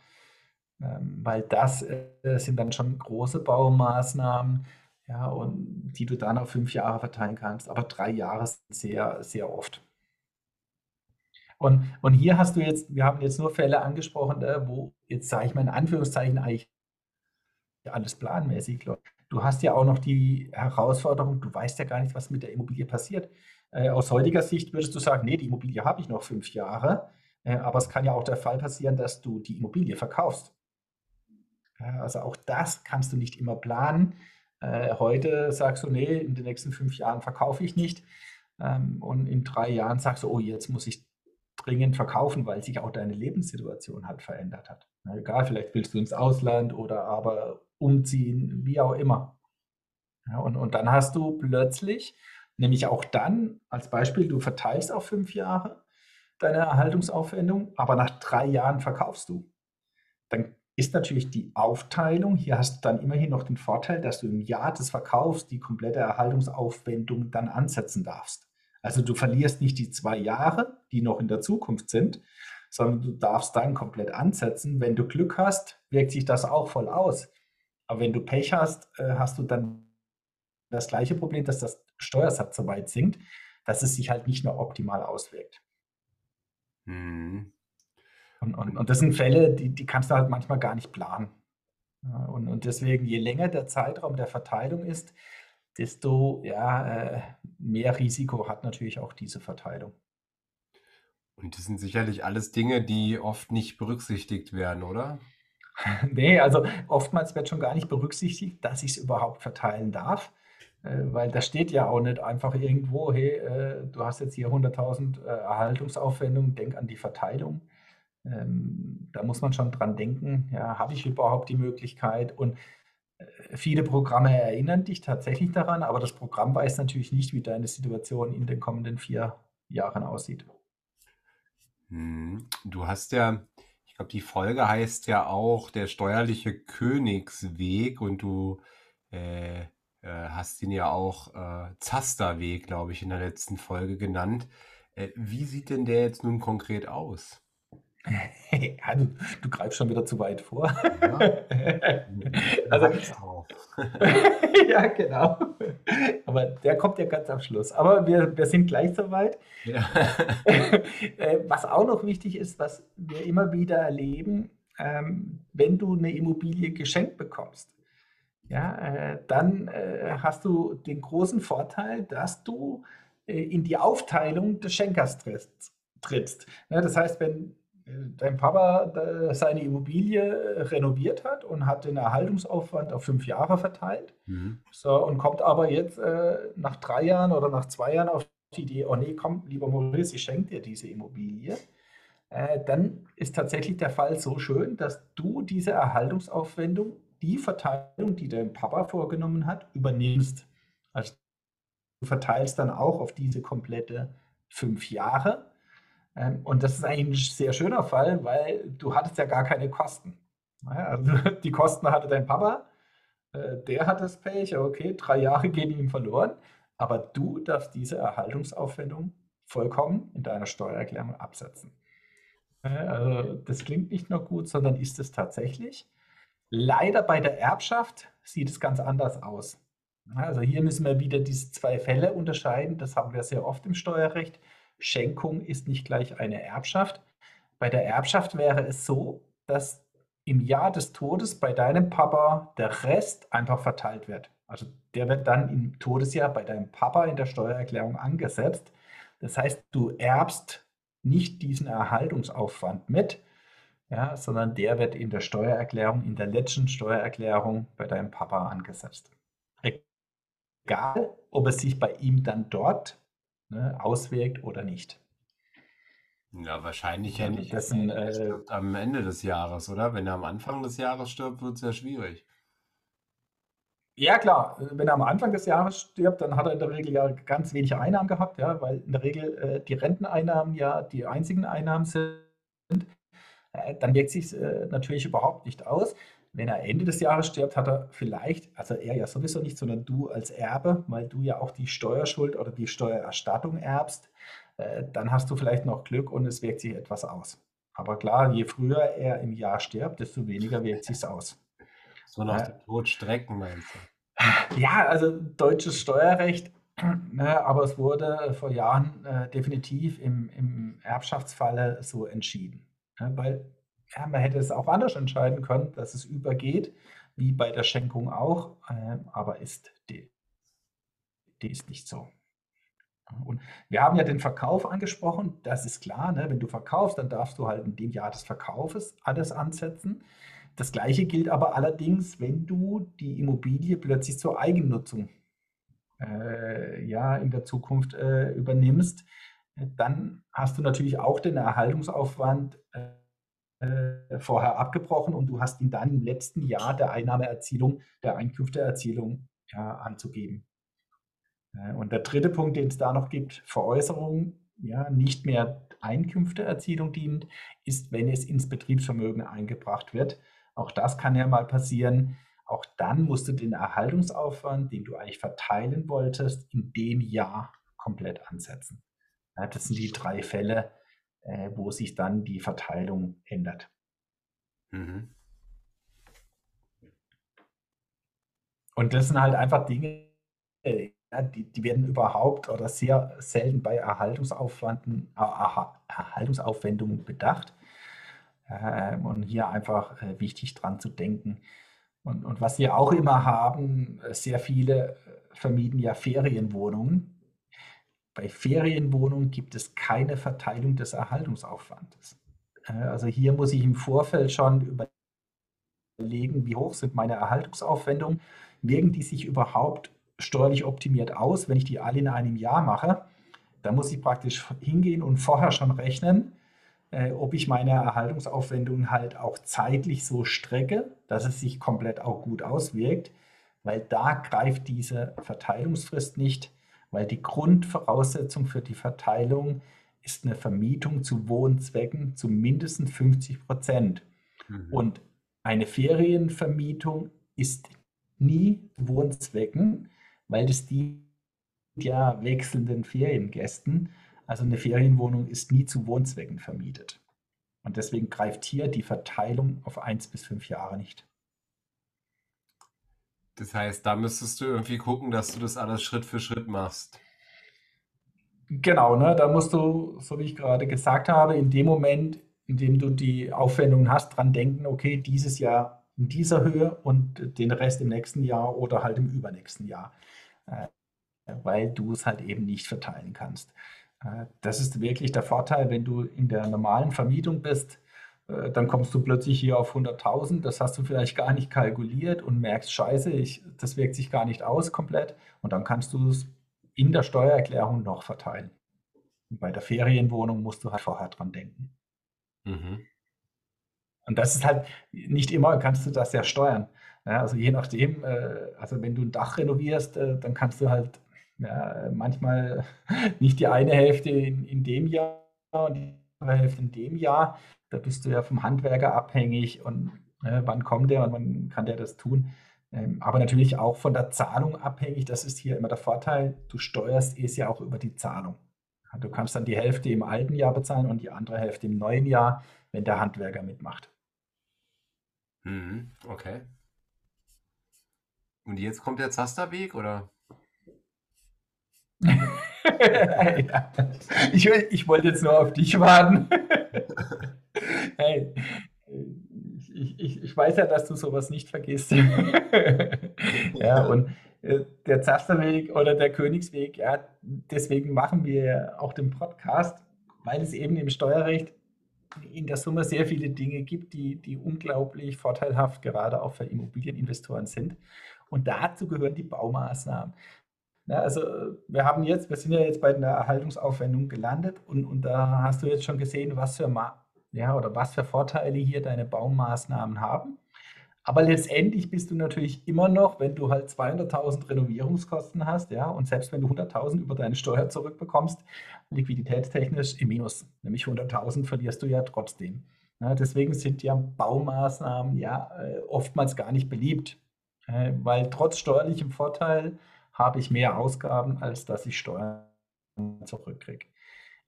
Ähm, weil das äh, sind dann schon große Baumaßnahmen, ja, und die du dann auf fünf Jahre verteilen kannst. Aber drei Jahre sind sehr, sehr oft. Und, und hier hast du jetzt, wir haben jetzt nur Fälle angesprochen, äh, wo jetzt sage ich mal in Anführungszeichen eigentlich alles planmäßig läuft. du hast ja auch noch die Herausforderung, du weißt ja gar nicht, was mit der Immobilie passiert. Äh, aus heutiger Sicht würdest du sagen, nee, die Immobilie habe ich noch fünf Jahre. Äh, aber es kann ja auch der Fall passieren, dass du die Immobilie verkaufst. Also auch das kannst du nicht immer planen. Äh, heute sagst du, nee, in den nächsten fünf Jahren verkaufe ich nicht. Ähm, und in drei Jahren sagst du, oh, jetzt muss ich dringend verkaufen, weil sich auch deine Lebenssituation halt verändert hat. egal, vielleicht willst du ins Ausland oder aber umziehen, wie auch immer. Und, und dann hast du plötzlich, nämlich auch dann, als Beispiel, du verteilst auf fünf Jahre deine Erhaltungsaufwendung, aber nach drei Jahren verkaufst du. Dann ist natürlich die Aufteilung, hier hast du dann immerhin noch den Vorteil, dass du im Jahr des Verkaufs die komplette Erhaltungsaufwendung dann ansetzen darfst. Also du verlierst nicht die zwei Jahre, die noch in der Zukunft sind, sondern du darfst dann komplett ansetzen. Wenn du Glück hast, wirkt sich das auch voll aus. Aber wenn du Pech hast, äh, hast du dann das gleiche Problem, dass das Steuersatz so weit sinkt, dass es sich halt nicht mehr optimal auswirkt. Mhm. Und, und, und das sind Fälle, die, die kannst du halt manchmal gar nicht planen. Und, und deswegen, je länger der Zeitraum der Verteilung ist, desto ja, äh, mehr Risiko hat natürlich auch diese Verteilung. Und das sind sicherlich alles Dinge, die oft nicht berücksichtigt werden, oder? [LAUGHS] nee, also oftmals wird schon gar nicht berücksichtigt, dass ich es überhaupt verteilen darf. Äh, weil da steht ja auch nicht einfach irgendwo, hey, äh, du hast jetzt hier 100.000 äh, Erhaltungsaufwendungen, denk an die Verteilung. Ähm, da muss man schon dran denken, ja, habe ich überhaupt die Möglichkeit? Und äh, viele Programme erinnern dich tatsächlich daran, aber das Programm weiß natürlich nicht, wie deine Situation in den kommenden vier Jahren aussieht. Hm, du hast ja, ich glaube, die Folge heißt ja auch der steuerliche Königsweg und du äh, äh, hast ihn ja auch äh, Zasterweg, glaube ich, in der letzten Folge genannt. Äh, wie sieht denn der jetzt nun konkret aus? [LAUGHS] Ja, du, du greifst schon wieder zu weit vor. Ja. [LAUGHS] also, [LAUGHS] ja, genau. Aber der kommt ja ganz am Schluss. Aber wir, wir sind gleich soweit. Ja. Äh, was auch noch wichtig ist, was wir immer wieder erleben, ähm, wenn du eine Immobilie geschenkt bekommst, ja, äh, dann äh, hast du den großen Vorteil, dass du in die Aufteilung des Schenkers trittst. Ja, das heißt, wenn dein Papa seine Immobilie äh, renoviert hat und hat den Erhaltungsaufwand auf fünf Jahre verteilt. Mhm. So, und kommt aber jetzt äh, nach drei Jahren oder nach zwei Jahren auf die Idee, oh nee, komm, lieber Maurice, ich schenke dir diese Immobilie. Äh, dann ist tatsächlich der Fall so schön, dass du diese Erhaltungsaufwendung, die Verteilung, die dein Papa vorgenommen hat, übernimmst. Also du verteilst dann auch auf diese komplette fünf Jahre und das ist eigentlich ein sehr schöner Fall, weil du hattest ja gar keine Kosten. Also [LAUGHS] die Kosten hatte dein Papa, äh, der hat das Pech, okay, drei Jahre gehen ihm verloren, aber du darfst diese Erhaltungsaufwendung vollkommen in deiner Steuererklärung absetzen. Also das klingt nicht nur gut, sondern ist es tatsächlich. Leider bei der Erbschaft sieht es ganz anders aus. Also hier müssen wir wieder diese zwei Fälle unterscheiden. Das haben wir sehr oft im Steuerrecht. Schenkung ist nicht gleich eine Erbschaft. Bei der Erbschaft wäre es so, dass im Jahr des Todes bei deinem Papa der Rest einfach verteilt wird. Also der wird dann im Todesjahr bei deinem Papa in der Steuererklärung angesetzt. Das heißt, du erbst nicht diesen Erhaltungsaufwand mit, ja, sondern der wird in der Steuererklärung, in der letzten Steuererklärung bei deinem Papa angesetzt. Egal, ob es sich bei ihm dann dort ne, auswirkt oder nicht. Ja, wahrscheinlich ja nicht. Dessen, äh, stirbt am Ende des Jahres, oder? Wenn er am Anfang des Jahres stirbt, wird es ja schwierig. Ja, klar. Wenn er am Anfang des Jahres stirbt, dann hat er in der Regel ja ganz wenig Einnahmen gehabt, ja, weil in der Regel äh, die Renteneinnahmen ja die einzigen Einnahmen sind. Äh, dann wirkt sich äh, natürlich überhaupt nicht aus. Wenn er Ende des Jahres stirbt, hat er vielleicht, also er ja sowieso nicht, sondern du als Erbe, weil du ja auch die Steuerschuld oder die Steuererstattung erbst, äh, dann hast du vielleicht noch Glück und es wirkt sich etwas aus. Aber klar, je früher er im Jahr stirbt, desto weniger wirkt sich aus. So nach dem Tod strecken, meinst du? Ja, also deutsches Steuerrecht, [CLEARS THROAT] ne, aber es wurde vor Jahren äh, definitiv im, im Erbschaftsfalle so entschieden. Ne, weil ja, man hätte es auch anders entscheiden können, dass es übergeht. wie bei der Schenkung auch, äh, aber ist die, die ist nicht so. Und wir haben ja den Verkauf angesprochen, das ist klar, ne? wenn du verkaufst, dann darfst du halt in dem Jahr des Verkaufes alles ansetzen. Das gleiche gilt aber allerdings, wenn du die Immobilie plötzlich zur Eigennutzung äh, ja, in der Zukunft äh, übernimmst, dann hast du natürlich auch den Erhaltungsaufwand äh, vorher abgebrochen und du hast ihn dann im letzten Jahr der Einnahmeerzielung, der Einkünfteerzielung ja, anzugeben. Äh, und der dritte Punkt, den es da noch gibt, Veräußerung, ja, nicht mehr Einkünfteerzielung dient, ist, wenn es ins Betriebsvermögen eingebracht wird. Auch das kann ja mal passieren. Auch dann musst du den Erhaltungsaufwand, den du eigentlich verteilen wolltest, in dem Jahr komplett ansetzen. Ja, das sind die drei Fälle, äh, wo sich dann die Verteilung ändert. Mhm. Und das sind halt einfach Dinge, äh, die, die, werden überhaupt oder sehr selten bei Erhaltungsaufwanden, äh, Erhaltungsaufwendungen bedacht. Ähm, und hier einfach äh, wichtig dran zu denken, und, und was wir auch immer haben, sehr viele vermieten ja Ferienwohnungen. Bei Ferienwohnungen gibt es keine Verteilung des Erhaltungsaufwandes. Also hier muss ich im Vorfeld schon überlegen, wie hoch sind meine Erhaltungsaufwendungen, wirken die sich überhaupt steuerlich optimiert aus, wenn ich die alle in einem Jahr mache. Da muss ich praktisch hingehen und vorher schon rechnen, äh, ob ich meine Erhaltungsaufwendungen halt auch zeitlich so strecke, dass es sich komplett auch gut auswirkt, weil da greift diese Verteilungsfrist nicht, weil die Grundvoraussetzung für die Verteilung ist eine Vermietung zu Wohnzwecken zu mindestens 50 Prozent. Mhm. Und eine Ferienvermietung ist nie Wohnzwecken, weil das dient ja wechselnden Feriengästen. Also eine Ferienwohnung ist nie zu Wohnzwecken vermietet. Und deswegen greift hier die Verteilung auf eins bis fünf Jahre nicht. Das heißt, da müsstest du irgendwie gucken, dass du das alles Schritt für Schritt machst. Genau, ne? da musst du, so wie ich gerade gesagt habe, in dem Moment, in dem du die Aufwendungen hast, dran denken, okay, dieses Jahr in dieser Höhe und den Rest im nächsten Jahr oder halt im übernächsten Jahr, äh, weil du es halt eben nicht verteilen kannst. Äh, das ist wirklich der Vorteil, wenn du in der normalen Vermietung bist, dann kommst du plötzlich hier auf 100.000, das hast du vielleicht gar nicht kalkuliert und merkst, scheiße, ich, das wirkt sich gar nicht aus komplett und dann kannst du es in der Steuererklärung noch verteilen. Und bei der Ferienwohnung musst du halt vorher dran denken. Mhm. Und das ist halt, nicht immer kannst du das ja steuern. Ja, also je nachdem, äh, also wenn du ein Dach renovierst, dann kannst du halt ja, manchmal [LAUGHS] nicht die eine Hälfte in, in dem Jahr und die andere Hälfte in dem Jahr. Da bist du ja vom Handwerker abhängig und äh, wann kommt der und wann kann der das tun. Ähm, aber natürlich auch von der Zahlung abhängig. Das ist hier immer der Vorteil. Du steuerst es ja auch über die Zahlung. Du kannst dann die Hälfte im alten Jahr bezahlen und die andere Hälfte im neuen Jahr, wenn der Handwerker mitmacht. Mhm, okay. Und jetzt kommt der Zasterweg, oder? [LAUGHS] ja. ich, ich wollte jetzt nur auf dich warten. [LAUGHS] hey, ich, ich, ich, weiß ja, dass du sowas nicht vergisst. [LAUGHS] ja, und äh, der Zasterweg oder der Königsweg, ja, deswegen machen wir auch den Podcast, weil es eben im Steuerrecht in der Summe sehr viele Dinge gibt, die, die unglaublich vorteilhaft gerade auch für Immobilieninvestoren sind. Und dazu gehören die Baumaßnahmen. Ja, also wir haben jetzt, wir sind ja jetzt bei der Erhaltungsaufwendung gelandet und, und da hast du jetzt schon gesehen, was für, ja, oder was für Vorteile hier deine Baumaßnahmen haben. Aber letztendlich bist du natürlich immer noch, wenn du halt 200.000 Renovierungskosten hast, ja, und selbst wenn du 100.000 über deine Steuer zurückbekommst, liquiditätstechnisch im Minus. Nämlich 100.000 verlierst du ja trotzdem. Ja, deswegen sind ja Baumaßnahmen ja äh, oftmals gar nicht beliebt, äh, weil trotz steuerlichem Vorteil habe ich mehr Ausgaben, als dass ich Steuern zurückkriege.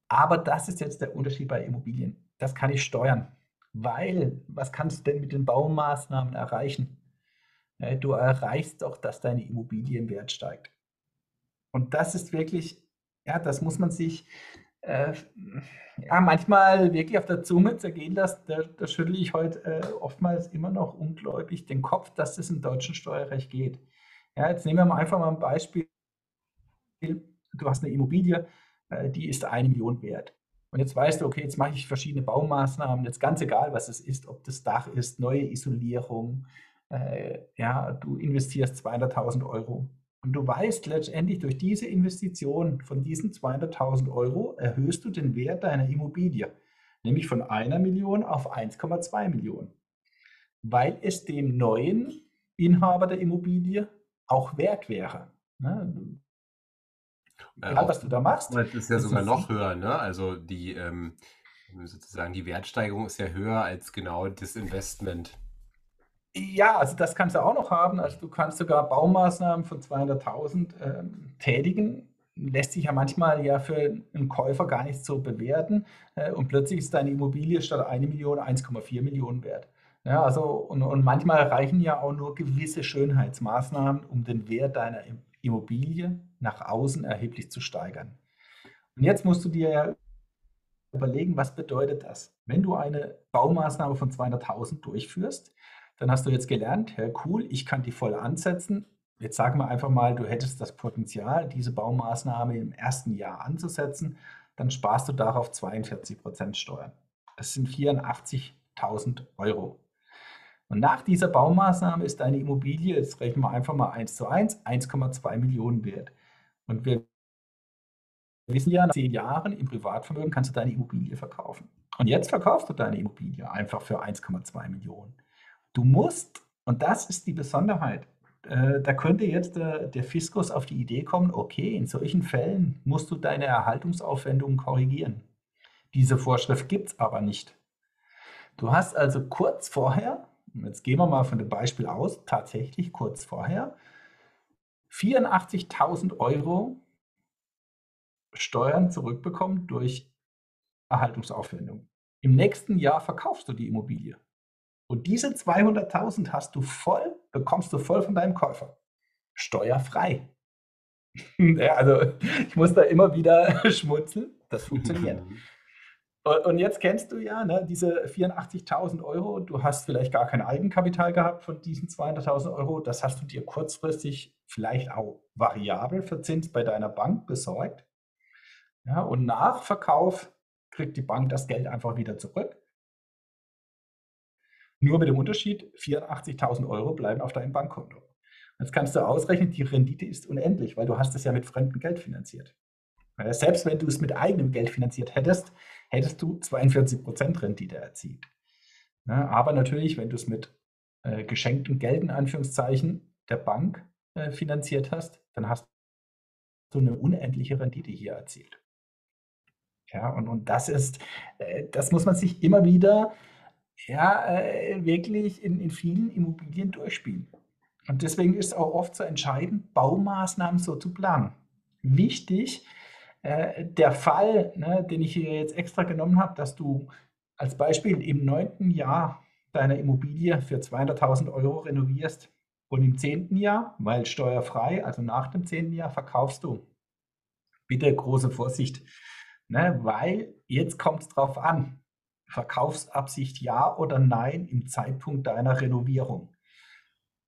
Aber das ist jetzt der Unterschied bei Immobilien. Das kann ich steuern, weil was kannst du denn mit den Baumaßnahmen erreichen? Du erreichst doch, dass deine Immobilie im Wert steigt. Und das ist wirklich, ja, das muss man sich äh, ja, manchmal wirklich auf der Zunge zergehen lässt, da, da schüttle ich heute äh, oftmals immer noch ungläubig den Kopf, dass das im deutschen Steuerrecht geht. Ja, jetzt nehmen wir mal einfach mal ein Beispiel. Du hast eine Immobilie, äh, die ist eine Million wert. Und jetzt weißt du, okay, jetzt mache ich verschiedene Baumaßnahmen, jetzt ganz egal, was es ist, ob das Dach ist, neue Isolierung, äh, ja, du investierst 200.000 Euro. Und du weißt letztendlich, durch diese Investition von diesen 200.000 Euro erhöhst du den Wert deiner Immobilie, nämlich von einer Million auf 1,2 Millionen, weil es dem neuen Inhaber der Immobilie auch wert wäre. Ne? Egal, was du da machst. Das ist ja sogar noch höher, ne? Also die ähm, sozusagen die Wertsteigerung ist ja höher als genau das Investment. Ja, also das kannst du auch noch haben. Also du kannst sogar Baumaßnahmen von 200.000 ähm, tätigen. Lässt sich ja manchmal ja für einen Käufer gar nicht so bewerten. Äh, und plötzlich ist deine Immobilie statt 1 Million 1,4 Millionen wert. Ja, also und, und manchmal reichen ja auch nur gewisse Schönheitsmaßnahmen, um den Wert deiner Immobilie nach außen erheblich zu steigern. Und jetzt musst du dir ja überlegen, was bedeutet das? Wenn du eine Baumaßnahme von 200.000 durchführst, dann hast du jetzt gelernt, ja cool, ich kann die voll ansetzen. Jetzt sagen wir einfach mal, du hättest das Potenzial, diese Baumaßnahme im ersten Jahr anzusetzen, dann sparst du darauf 42 Prozent Steuern. Das sind 84.000 Euro. Und nach dieser Baumaßnahme ist deine Immobilie, jetzt rechnen wir einfach mal 1 zu 1, 1,2 Millionen wert. Und wir wissen ja, nach zehn Jahren im Privatvermögen kannst du deine Immobilie verkaufen. Und jetzt verkaufst du deine Immobilie einfach für 1,2 Millionen. Du musst, und das ist die Besonderheit, äh, da könnte jetzt der, der Fiskus auf die Idee kommen, okay, in solchen Fällen musst du deine Erhaltungsaufwendungen korrigieren. Diese Vorschrift gibt es aber nicht. Du hast also kurz vorher jetzt gehen wir mal von dem Beispiel aus, tatsächlich kurz vorher, 84.000 Euro Steuern zurückbekommen durch Erhaltungsaufwendung. Im nächsten Jahr verkaufst du die Immobilie. Und diese 200.000 hast du voll, bekommst du voll von deinem Käufer. Steuerfrei. [LAUGHS] ja, also ich muss da immer wieder [LAUGHS] schmunzeln. Das funktioniert. Und jetzt kennst du ja ne, diese 84.000 Euro. Du hast vielleicht gar kein Eigenkapital gehabt von diesen 200.000 Euro. Das hast du dir kurzfristig vielleicht auch variabel verzinst bei deiner Bank besorgt. Ja, und nach Verkauf kriegt die Bank das Geld einfach wieder zurück. Nur mit dem Unterschied, 84.000 Euro bleiben auf deinem Bankkonto. Jetzt kannst du ausrechnen, die Rendite ist unendlich, weil du hast es ja mit fremdem Geld finanziert. Selbst wenn du es mit eigenem Geld finanziert hättest, hättest du 42% Rendite erzielt. aber natürlich, wenn du es mit äh, geschenktem Geld in Anführungszeichen der Bank äh, finanziert hast, dann hast du eine unendliche Rendite hier erzielt. Ja, und, und das ist, äh, das muss man sich immer wieder ja, äh, wirklich in, in vielen Immobilien durchspielen. Und deswegen ist es auch oft so entscheidend, Baumaßnahmen so zu planen. Wichtig, äh, der Fall, ne, den ich hier jetzt extra genommen habe, dass du als Beispiel im neunten Jahr deine Immobilie für 200.000 Euro renovierst und im zehnten Jahr, weil steuerfrei, also nach dem zehnten Jahr, verkaufst du. Bitte große Vorsicht, ne, weil jetzt kommt es drauf an. Verkaufsabsicht ja oder nein im Zeitpunkt deiner Renovierung.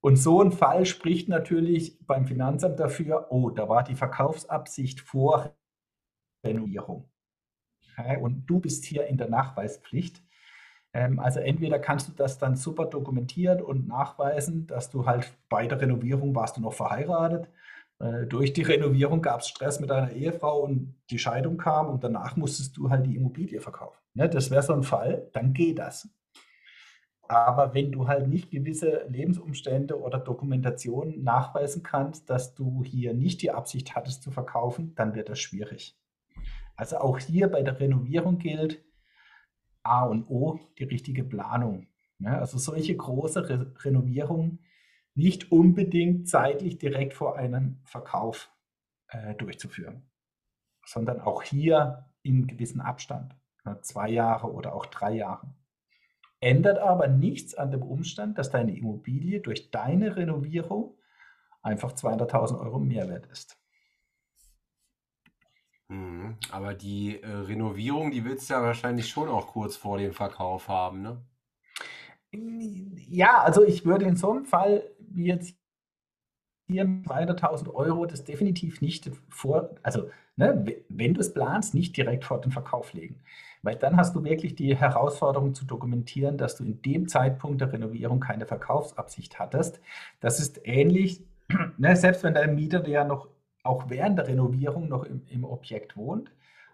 Und so ein Fall spricht natürlich beim Finanzamt dafür, oh, da war die Verkaufsabsicht vor Renovierung. Und du bist hier in der Nachweispflicht. Ähm, also entweder kannst du das dann super dokumentieren und nachweisen, dass du halt bei der Renovierung warst du noch verheiratet. Äh, durch die Renovierung gab es Stress mit deiner Ehefrau und die Scheidung kam und danach musstest du halt die Immobilie verkaufen. Das wäre so ein Fall, dann geht das. Aber wenn du halt nicht gewisse Lebensumstände oder Dokumentation nachweisen kannst, dass du hier nicht die Absicht hattest zu verkaufen, dann wird das schwierig. Also auch hier bei der Renovierung gilt A und O die richtige Planung. Ja, also solche große Re Renovierungen nicht unbedingt zeitlich direkt vor einem Verkauf äh, durchzuführen, sondern auch hier in gewissen Abstand, ja, zwei Jahre oder auch drei Jahre. Ändert aber nichts an dem Umstand, dass deine Immobilie durch deine Renovierung einfach 200.000 Euro Mehrwert ist. Mhm. Aber die äh, Renovierung, die willst du ja wahrscheinlich schon auch kurz vor dem Verkauf haben, ne? Ja, also ich würde in so einem Fall jetzt hier 200.000 Euro das definitiv nicht vor, also ne, wenn du es planst, nicht direkt vor den Verkauf legen. Weil dann hast du wirklich die Herausforderung zu dokumentieren, dass du in dem Zeitpunkt der Renovierung keine Verkaufsabsicht hattest. Das ist ähnlich, [CLEARS THROAT] ne, selbst wenn dein Mieter ja noch auch während der Renovierung noch im, im Objekt wohnt.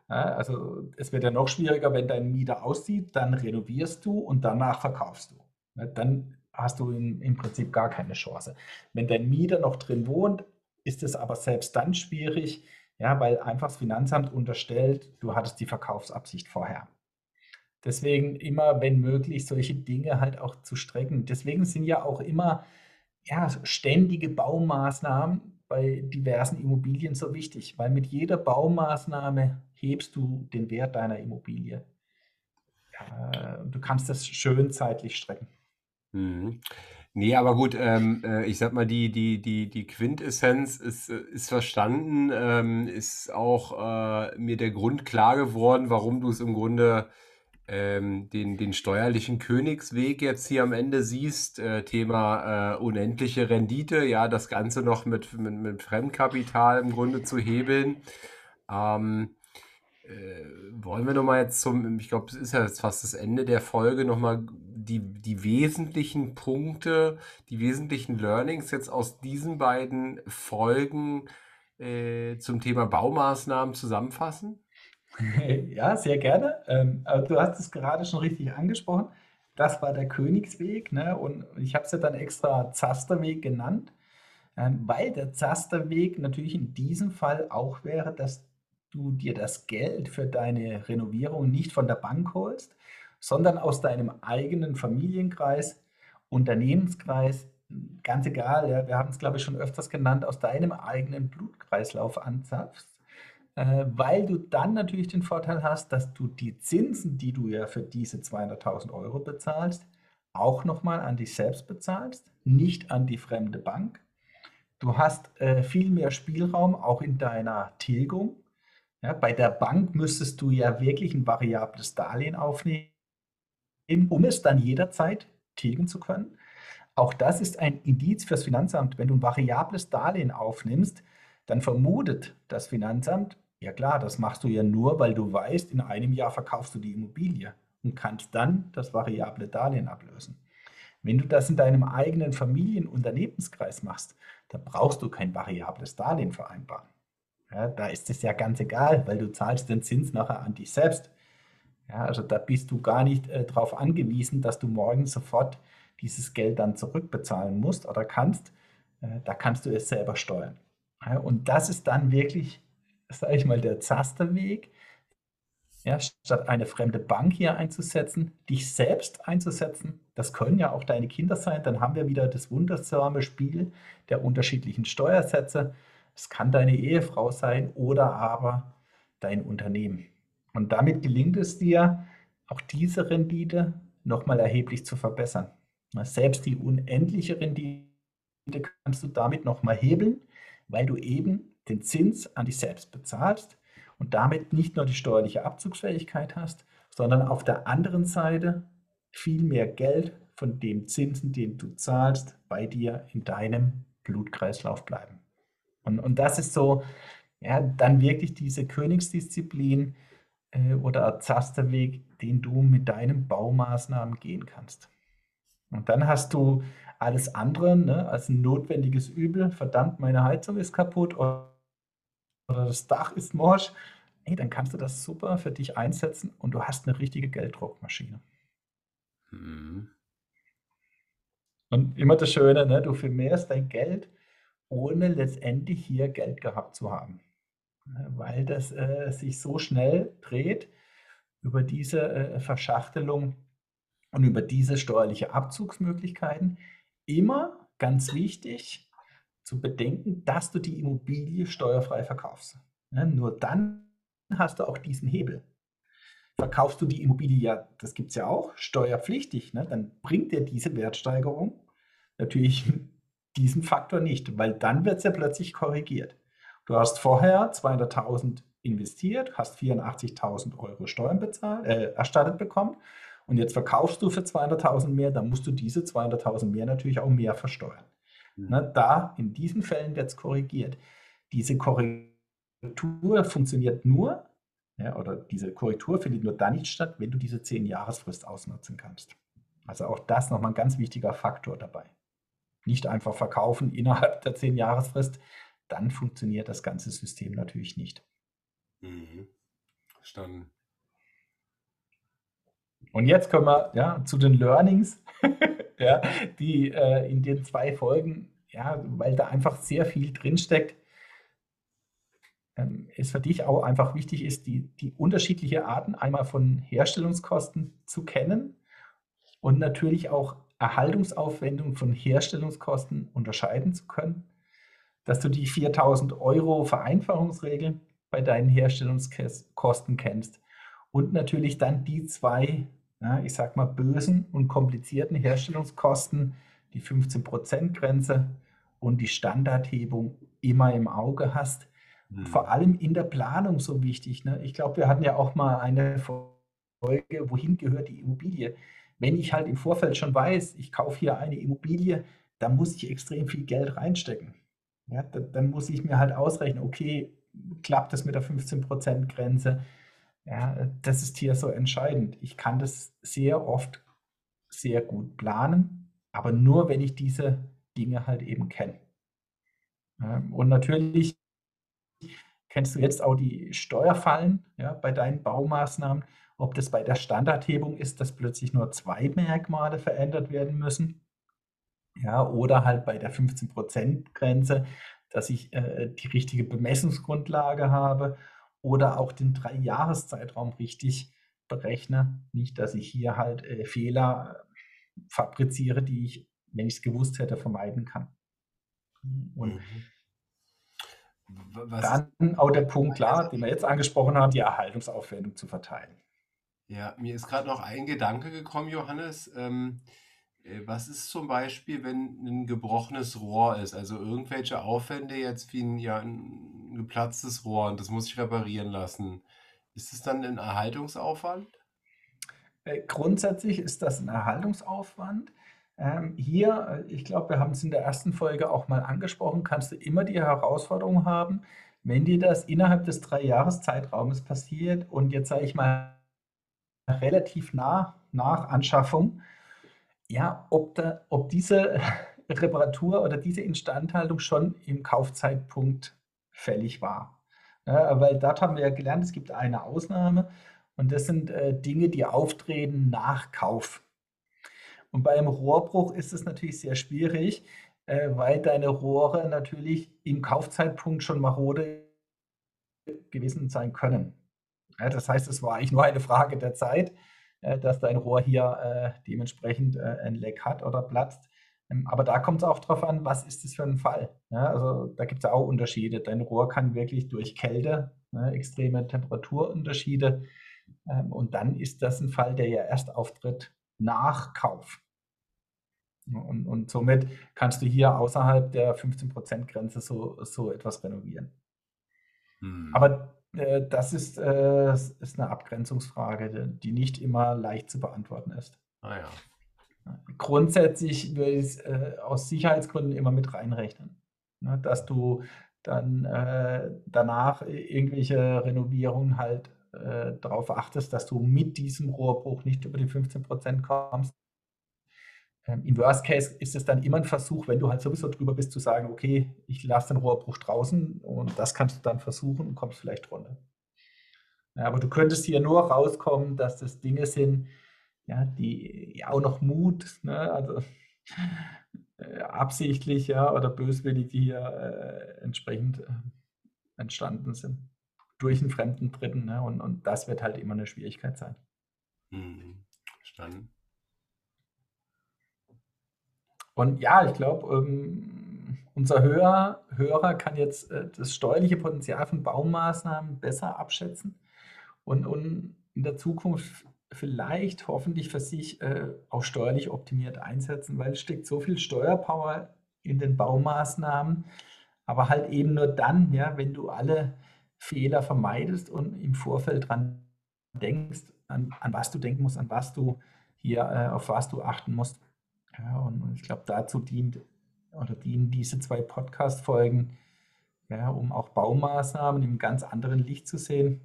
Ja, also es wird ja noch schwieriger, wenn dein Mieter aussieht, dann renovierst du und danach verkaufst du. Ja, dann hast du in, im Prinzip gar keine Chance. Wenn dein Mieter noch drin wohnt, ist es aber selbst dann schwierig, ja, weil einfach das Finanzamt unterstellt, du hattest die Verkaufsabsicht vorher. Deswegen immer, wenn möglich, solche Dinge halt auch zu strecken. Deswegen sind ja auch immer ja, ständige Baumaßnahmen bei diversen Immobilien so wichtig, weil mit jeder Baumaßnahme hebst du den Wert deiner Immobilie. Ja, du kannst das schön zeitlich strecken. Mhm. Ne, aber gut, ähm, äh, ich sag mal, die die die die Quintessenz ist äh, ist verstanden, ähm, ist auch, äh, mir der Grund klar geworden, warum du es im Grunde, ähm, den den steuerlichen Königsweg jetzt hier am Ende siehst, äh, Thema, äh, unendliche Rendite, ja, das Ganze noch mit mit mit Fremdkapital im Grunde zu hebeln. Ähm äh, wollen wir nochmal jetzt zum, ich glaube, es ist ja jetzt fast das Ende der Folge, nochmal die, die wesentlichen Punkte, die wesentlichen Learnings jetzt aus diesen beiden Folgen äh, zum Thema Baumaßnahmen zusammenfassen? [LAUGHS] Ja, sehr gerne. Ähm, du hast es gerade schon richtig angesprochen. Das war der Königsweg, ne? Und ich habe es ja dann extra Zasterweg genannt, ähm, weil der Zasterweg natürlich in diesem Fall auch wäre, dass du dir das Geld für deine Renovierung nicht von der Bank holst, sondern aus deinem eigenen Familienkreis, Unternehmenskreis, ganz egal, ja, wir haben es, glaube ich, schon öfters genannt, aus deinem eigenen Blutkreislauf anzapfst, äh, weil du dann natürlich den Vorteil hast, dass du die Zinsen, die du ja für diese 200.000 Euro bezahlst, auch nochmal an dich selbst bezahlst, nicht an die fremde Bank. Du hast äh, viel mehr Spielraum auch in deiner Tilgung. Ja, bei der Bank müsstest du ja wirklich ein variables Darlehen aufnehmen, um es dann jederzeit tilgen zu können. Auch das ist ein Indiz fürs Finanzamt. Wenn du ein variables Darlehen aufnimmst, dann vermutet das Finanzamt, ja klar, das machst du ja nur, weil du weißt, in einem Jahr verkaufst du die Immobilie und kannst dann das variable Darlehen ablösen. Wenn du das in deinem eigenen Familienunternehmenskreis machst, dann brauchst du kein variables Darlehen vereinbaren. Ja, da ist es ja ganz egal, weil du zahlst den Zins nachher an dich selbst. Ja, also da bist du gar nicht äh, darauf angewiesen, dass du morgen sofort dieses Geld dann zurückbezahlen musst oder kannst. Äh, da kannst du es selber steuern. Ja, und das ist dann wirklich, sage ich mal, der Zasterweg. Ja, statt eine fremde Bank hier einzusetzen, dich selbst einzusetzen, das können ja auch deine Kinder sein, dann haben wir wieder das wundersame Spiel der unterschiedlichen Steuersätze. Es kann deine Ehefrau sein oder aber dein Unternehmen. Und damit gelingt es dir, auch diese Rendite nochmal erheblich zu verbessern. Selbst die unendliche Rendite kannst du damit nochmal hebeln, weil du eben den Zins an dich selbst bezahlst und damit nicht nur die steuerliche Abzugsfähigkeit hast, sondern auf der anderen Seite viel mehr Geld von dem Zinsen, den du zahlst, bei dir in deinem Blutkreislauf bleiben. Und, und das ist so, ja, dann wirklich diese Königsdisziplin äh, oder Zasterweg, den du mit deinen Baumaßnahmen gehen kannst. Und dann hast du alles andere ne, als ein notwendiges Übel. Verdammt, meine Heizung ist kaputt oder, das Dach ist morsch. Hey, dann kannst du das super für dich einsetzen und du hast eine richtige Gelddruckmaschine. Mhm. Und immer das Schöne, ne, du vermehrst dein Geld ohne letztendlich hier Geld gehabt zu haben. Weil das äh, sich so schnell dreht über diese äh, Verschachtelung und über diese steuerliche Abzugsmöglichkeiten. Immer ganz wichtig zu bedenken, dass du die Immobilie steuerfrei verkaufst. Ja, nur dann hast du auch diesen Hebel. Verkaufst du die Immobilie ja, das gibt es ja auch, steuerpflichtig, ne, dann bringt dir diese Wertsteigerung natürlich [LAUGHS] diesen Faktor nicht, weil dann wird es ja plötzlich korrigiert. Du hast vorher 200.000 investiert, hast 84.000 Euro Steuern bezahlt, äh, erstattet bekommen und jetzt verkaufst du für 200.000 mehr, dann musst du diese 200.000 mehr natürlich auch mehr versteuern. Mhm. Na, da, in diesen Fällen wird es korrigiert. Diese Korrektur funktioniert nur, ja, oder diese Korrektur findet nur dann nicht statt, wenn du diese 10-Jahresfrist ausnutzen kannst. Also auch das nochmal ein ganz wichtiger Faktor dabei. Nicht einfach verkaufen innerhalb der 10-Jahresfrist, dann funktioniert das ganze System natürlich nicht. Mhm. Verstanden. Und jetzt kommen wir ja, zu den Learnings, [LAUGHS] ja, die äh, in den zwei Folgen, ja, weil da einfach sehr viel drinsteckt, ähm, es für dich auch einfach wichtig ist, die, die unterschiedliche Arten einmal von Herstellungskosten zu kennen und natürlich auch Erhaltungsaufwendungen von Herstellungskosten unterscheiden zu können, dass du die 4000 Euro Vereinfachungsregel bei deinen Herstellungskosten kennst und natürlich dann die zwei, ja, ich sag mal, bösen und komplizierten Herstellungskosten, die 15%-Grenze und die Standardhebung immer im Auge hast. Mhm. Vor allem in der Planung so wichtig. Ne? Ich glaube, wir hatten ja auch mal eine Folge, wohin gehört die Immobilie? Wenn ich halt im Vorfeld schon weiß, ich kaufe hier eine Immobilie, dann muss ich extrem viel Geld reinstecken. Ja, dann muss ich mir halt ausrechnen, okay, klappt das mit der 15%-Grenze? Ja, das ist hier so entscheidend. Ich kann das sehr oft sehr gut planen, aber nur, wenn ich diese Dinge halt eben kenne. Und natürlich kennst du jetzt auch die Steuerfallen ja, bei deinen Baumaßnahmen, ob das bei der Standardhebung ist, dass plötzlich nur zwei Merkmale verändert werden müssen. Ja, oder halt bei der 15%-Grenze, dass ich äh, die richtige Bemessungsgrundlage habe oder auch den Drei-Jahres-Zeitraum richtig berechne. Nicht, dass ich hier halt äh, Fehler fabriziere, die ich, wenn ich es gewusst hätte, vermeiden kann. Und mhm. Dann auch der Punkt klar, den wir jetzt angesprochen haben, die Erhaltungsaufwendung zu verteilen. Ja, mir ist gerade noch ein Gedanke gekommen, Johannes. Ähm, äh, was ist zum Beispiel, wenn ein gebrochenes Rohr ist? Also irgendwelche Aufwände jetzt wie ein, ja, ein geplatztes Rohr und das muss ich reparieren lassen. Ist es dann ein Erhaltungsaufwand? Äh, grundsätzlich ist das ein Erhaltungsaufwand. Ähm, hier, äh, ich glaube, wir haben es in der ersten Folge auch mal angesprochen, kannst du immer die Herausforderung haben, wenn dir das innerhalb des drei Jahres Zeitraumes passiert und jetzt sage ich mal relativ nah nach Anschaffung, ja, ob, da, ob diese [LAUGHS] Reparatur oder diese Instandhaltung schon im Kaufzeitpunkt fällig war. Ja, weil dort haben wir ja gelernt, es gibt eine Ausnahme und das sind äh, Dinge, die auftreten nach Kauf. Und bei einem Rohrbruch ist es natürlich sehr schwierig, äh, weil deine Rohre natürlich im Kaufzeitpunkt schon marode gewesen sein können. Ja, das heißt, es war eigentlich nur eine Frage der Zeit. Äh, dass dein Rohr hier äh, dementsprechend äh, ein Leck hat oder platzt. Ähm, aber da kommt es auch darauf an, was ist das für ein Fall. Ja, also da gibt es auch Unterschiede. Dein Rohr kann wirklich durch Kälte, ne, extreme Temperaturunterschiede, ähm, und dann ist das ein Fall, der ja erst auftritt nach Kauf. Und, und somit kannst du hier außerhalb der 15%-Grenze so, so etwas renovieren. Hm. Aber äh, das ist, äh, ist eine Abgrenzungsfrage, die nicht immer leicht zu beantworten ist. Ah ja. Grundsätzlich würde ich es äh, aus Sicherheitsgründen immer mit reinrechnen, ne, dass du dann äh, danach irgendwelche Renovierungen halt äh, darauf achtest, dass du mit diesem Rohrbruch nicht über die 15% kommst. Ähm, Im Worst Case ist es dann immer ein Versuch, wenn du halt sowieso drüber bist, zu sagen, okay, ich lasse den Rohrbruch draußen und das kannst du dann versuchen und kommst vielleicht runter. Ja, aber du könntest hier nur rauskommen, dass das Dinge sind, ja, die ja auch noch Mut, ne, also äh, absichtlich ja, oder böswillig, die hier äh, entsprechend äh, entstanden sind. Durch einen fremden Dritten. Ne, und, und das wird halt immer eine Schwierigkeit sein. Mhm. Verstanden. Und ja, ich glaube, ähm, unser Hörer, Hörer kann jetzt äh, das steuerliche Potenzial von Baumaßnahmen besser abschätzen und, und in der Zukunft vielleicht hoffentlich für sich äh, auch steuerlich optimiert einsetzen, weil es steckt so viel Steuerpower in den Baumaßnahmen, aber halt eben nur dann, ja, wenn du alle Fehler vermeidest und im Vorfeld dran denkst, an, an was du denken musst, an was du hier, äh, auf was du achten musst. Ja, und, ich glaube, dazu dient oder dienen diese zwei Podcast-Folgen, ja, um auch Baumaßnahmen im ganz anderen Licht zu sehen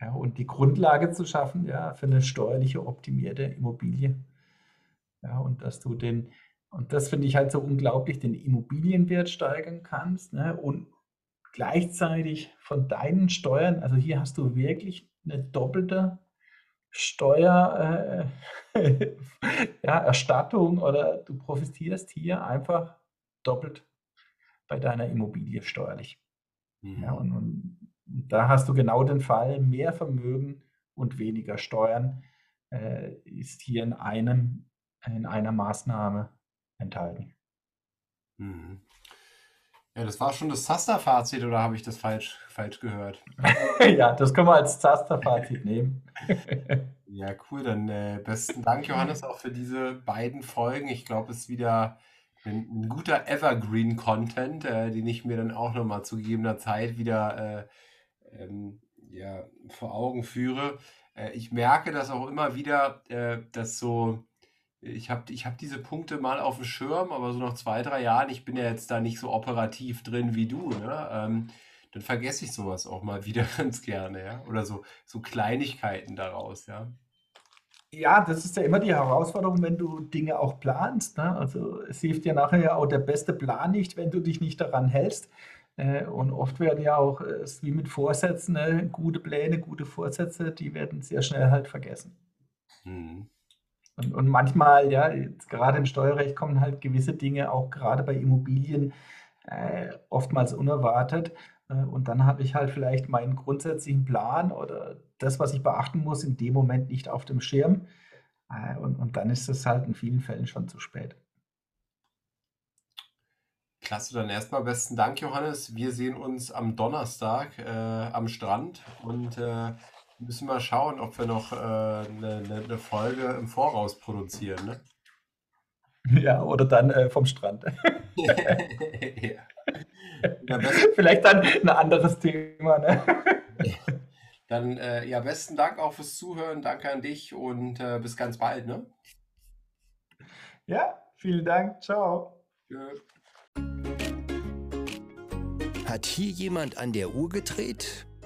ja, und die Grundlage zu schaffen ja, für eine steuerliche optimierte Immobilie. Ja, und dass du den, und das finde ich halt so unglaublich, den Immobilienwert steigern kannst ne, und gleichzeitig von deinen Steuern, also hier hast du wirklich eine doppelte Steuer, äh, [LAUGHS] ja, Erstattung oder du profitierst hier einfach doppelt bei deiner Immobilie steuerlich. Mhm. Ja, und, und, da hast du genau den Fall, mehr Vermögen und weniger Steuern äh, ist hier in, einem, in einer Maßnahme enthalten. Mhm. Ja, das war schon das Zaster-Fazit oder habe ich das falsch, falsch gehört? [LAUGHS] ja, das können wir als Zaster-Fazit nehmen. ja, cool. Dann äh, besten Dank, Johannes, auch für diese beiden Folgen. Ich glaube, es ist wieder ein, ein guter Evergreen-Content, äh, den ich mir dann auch nochmal zu gegebener Zeit wieder äh, ähm, ja, vor Augen führe. Äh, ich merke das auch immer wieder, äh, dass so ich habe ich hab diese Punkte mal auf dem Schirm, aber so nach zwei, drei Jahren, ich bin ja jetzt da nicht so operativ drin wie du, ne? Ähm, dann vergesse ich sowas auch mal wieder [LAUGHS] ganz gerne, ja. Oder so, so Kleinigkeiten daraus, ja. Ja, das ist ja immer die Herausforderung, wenn du Dinge auch planst. Ne? Also es hilft dir nachher ja auch der beste Plan nicht, wenn du dich nicht daran hältst. Äh, und oft werden ja auch, äh, wie mit Vorsätzen, ne? gute Pläne, gute Vorsätze, die werden sehr schnell halt vergessen. Mhm. Und, und manchmal, ja, gerade im Steuerrecht kommen halt gewisse Dinge auch gerade bei Immobilien äh, oftmals unerwartet. Äh, und dann habe ich halt vielleicht meinen grundsätzlichen Plan oder das, was ich beachten muss, in dem Moment nicht auf dem Schirm. Äh, und, und dann ist es halt in vielen Fällen schon zu spät. Klasse, dann erstmal besten Dank, Johannes. Wir sehen uns am Donnerstag äh, am Strand und äh, müssen mal schauen, ob wir noch äh, eine, eine, eine Folge im Voraus produzieren. Ne? [LAUGHS] Ja, oder dann äh, vom Strand. [LAUGHS] ja. Ja, [LAUGHS] Vielleicht dann ein anderes Thema. Ne? Dann äh, ja, besten Dank auch fürs Zuhören. Danke an dich und äh, bis ganz bald. Ne? Ja, vielen Dank. Ciao. Ja. Hat hier jemand an der Uhr gedreht?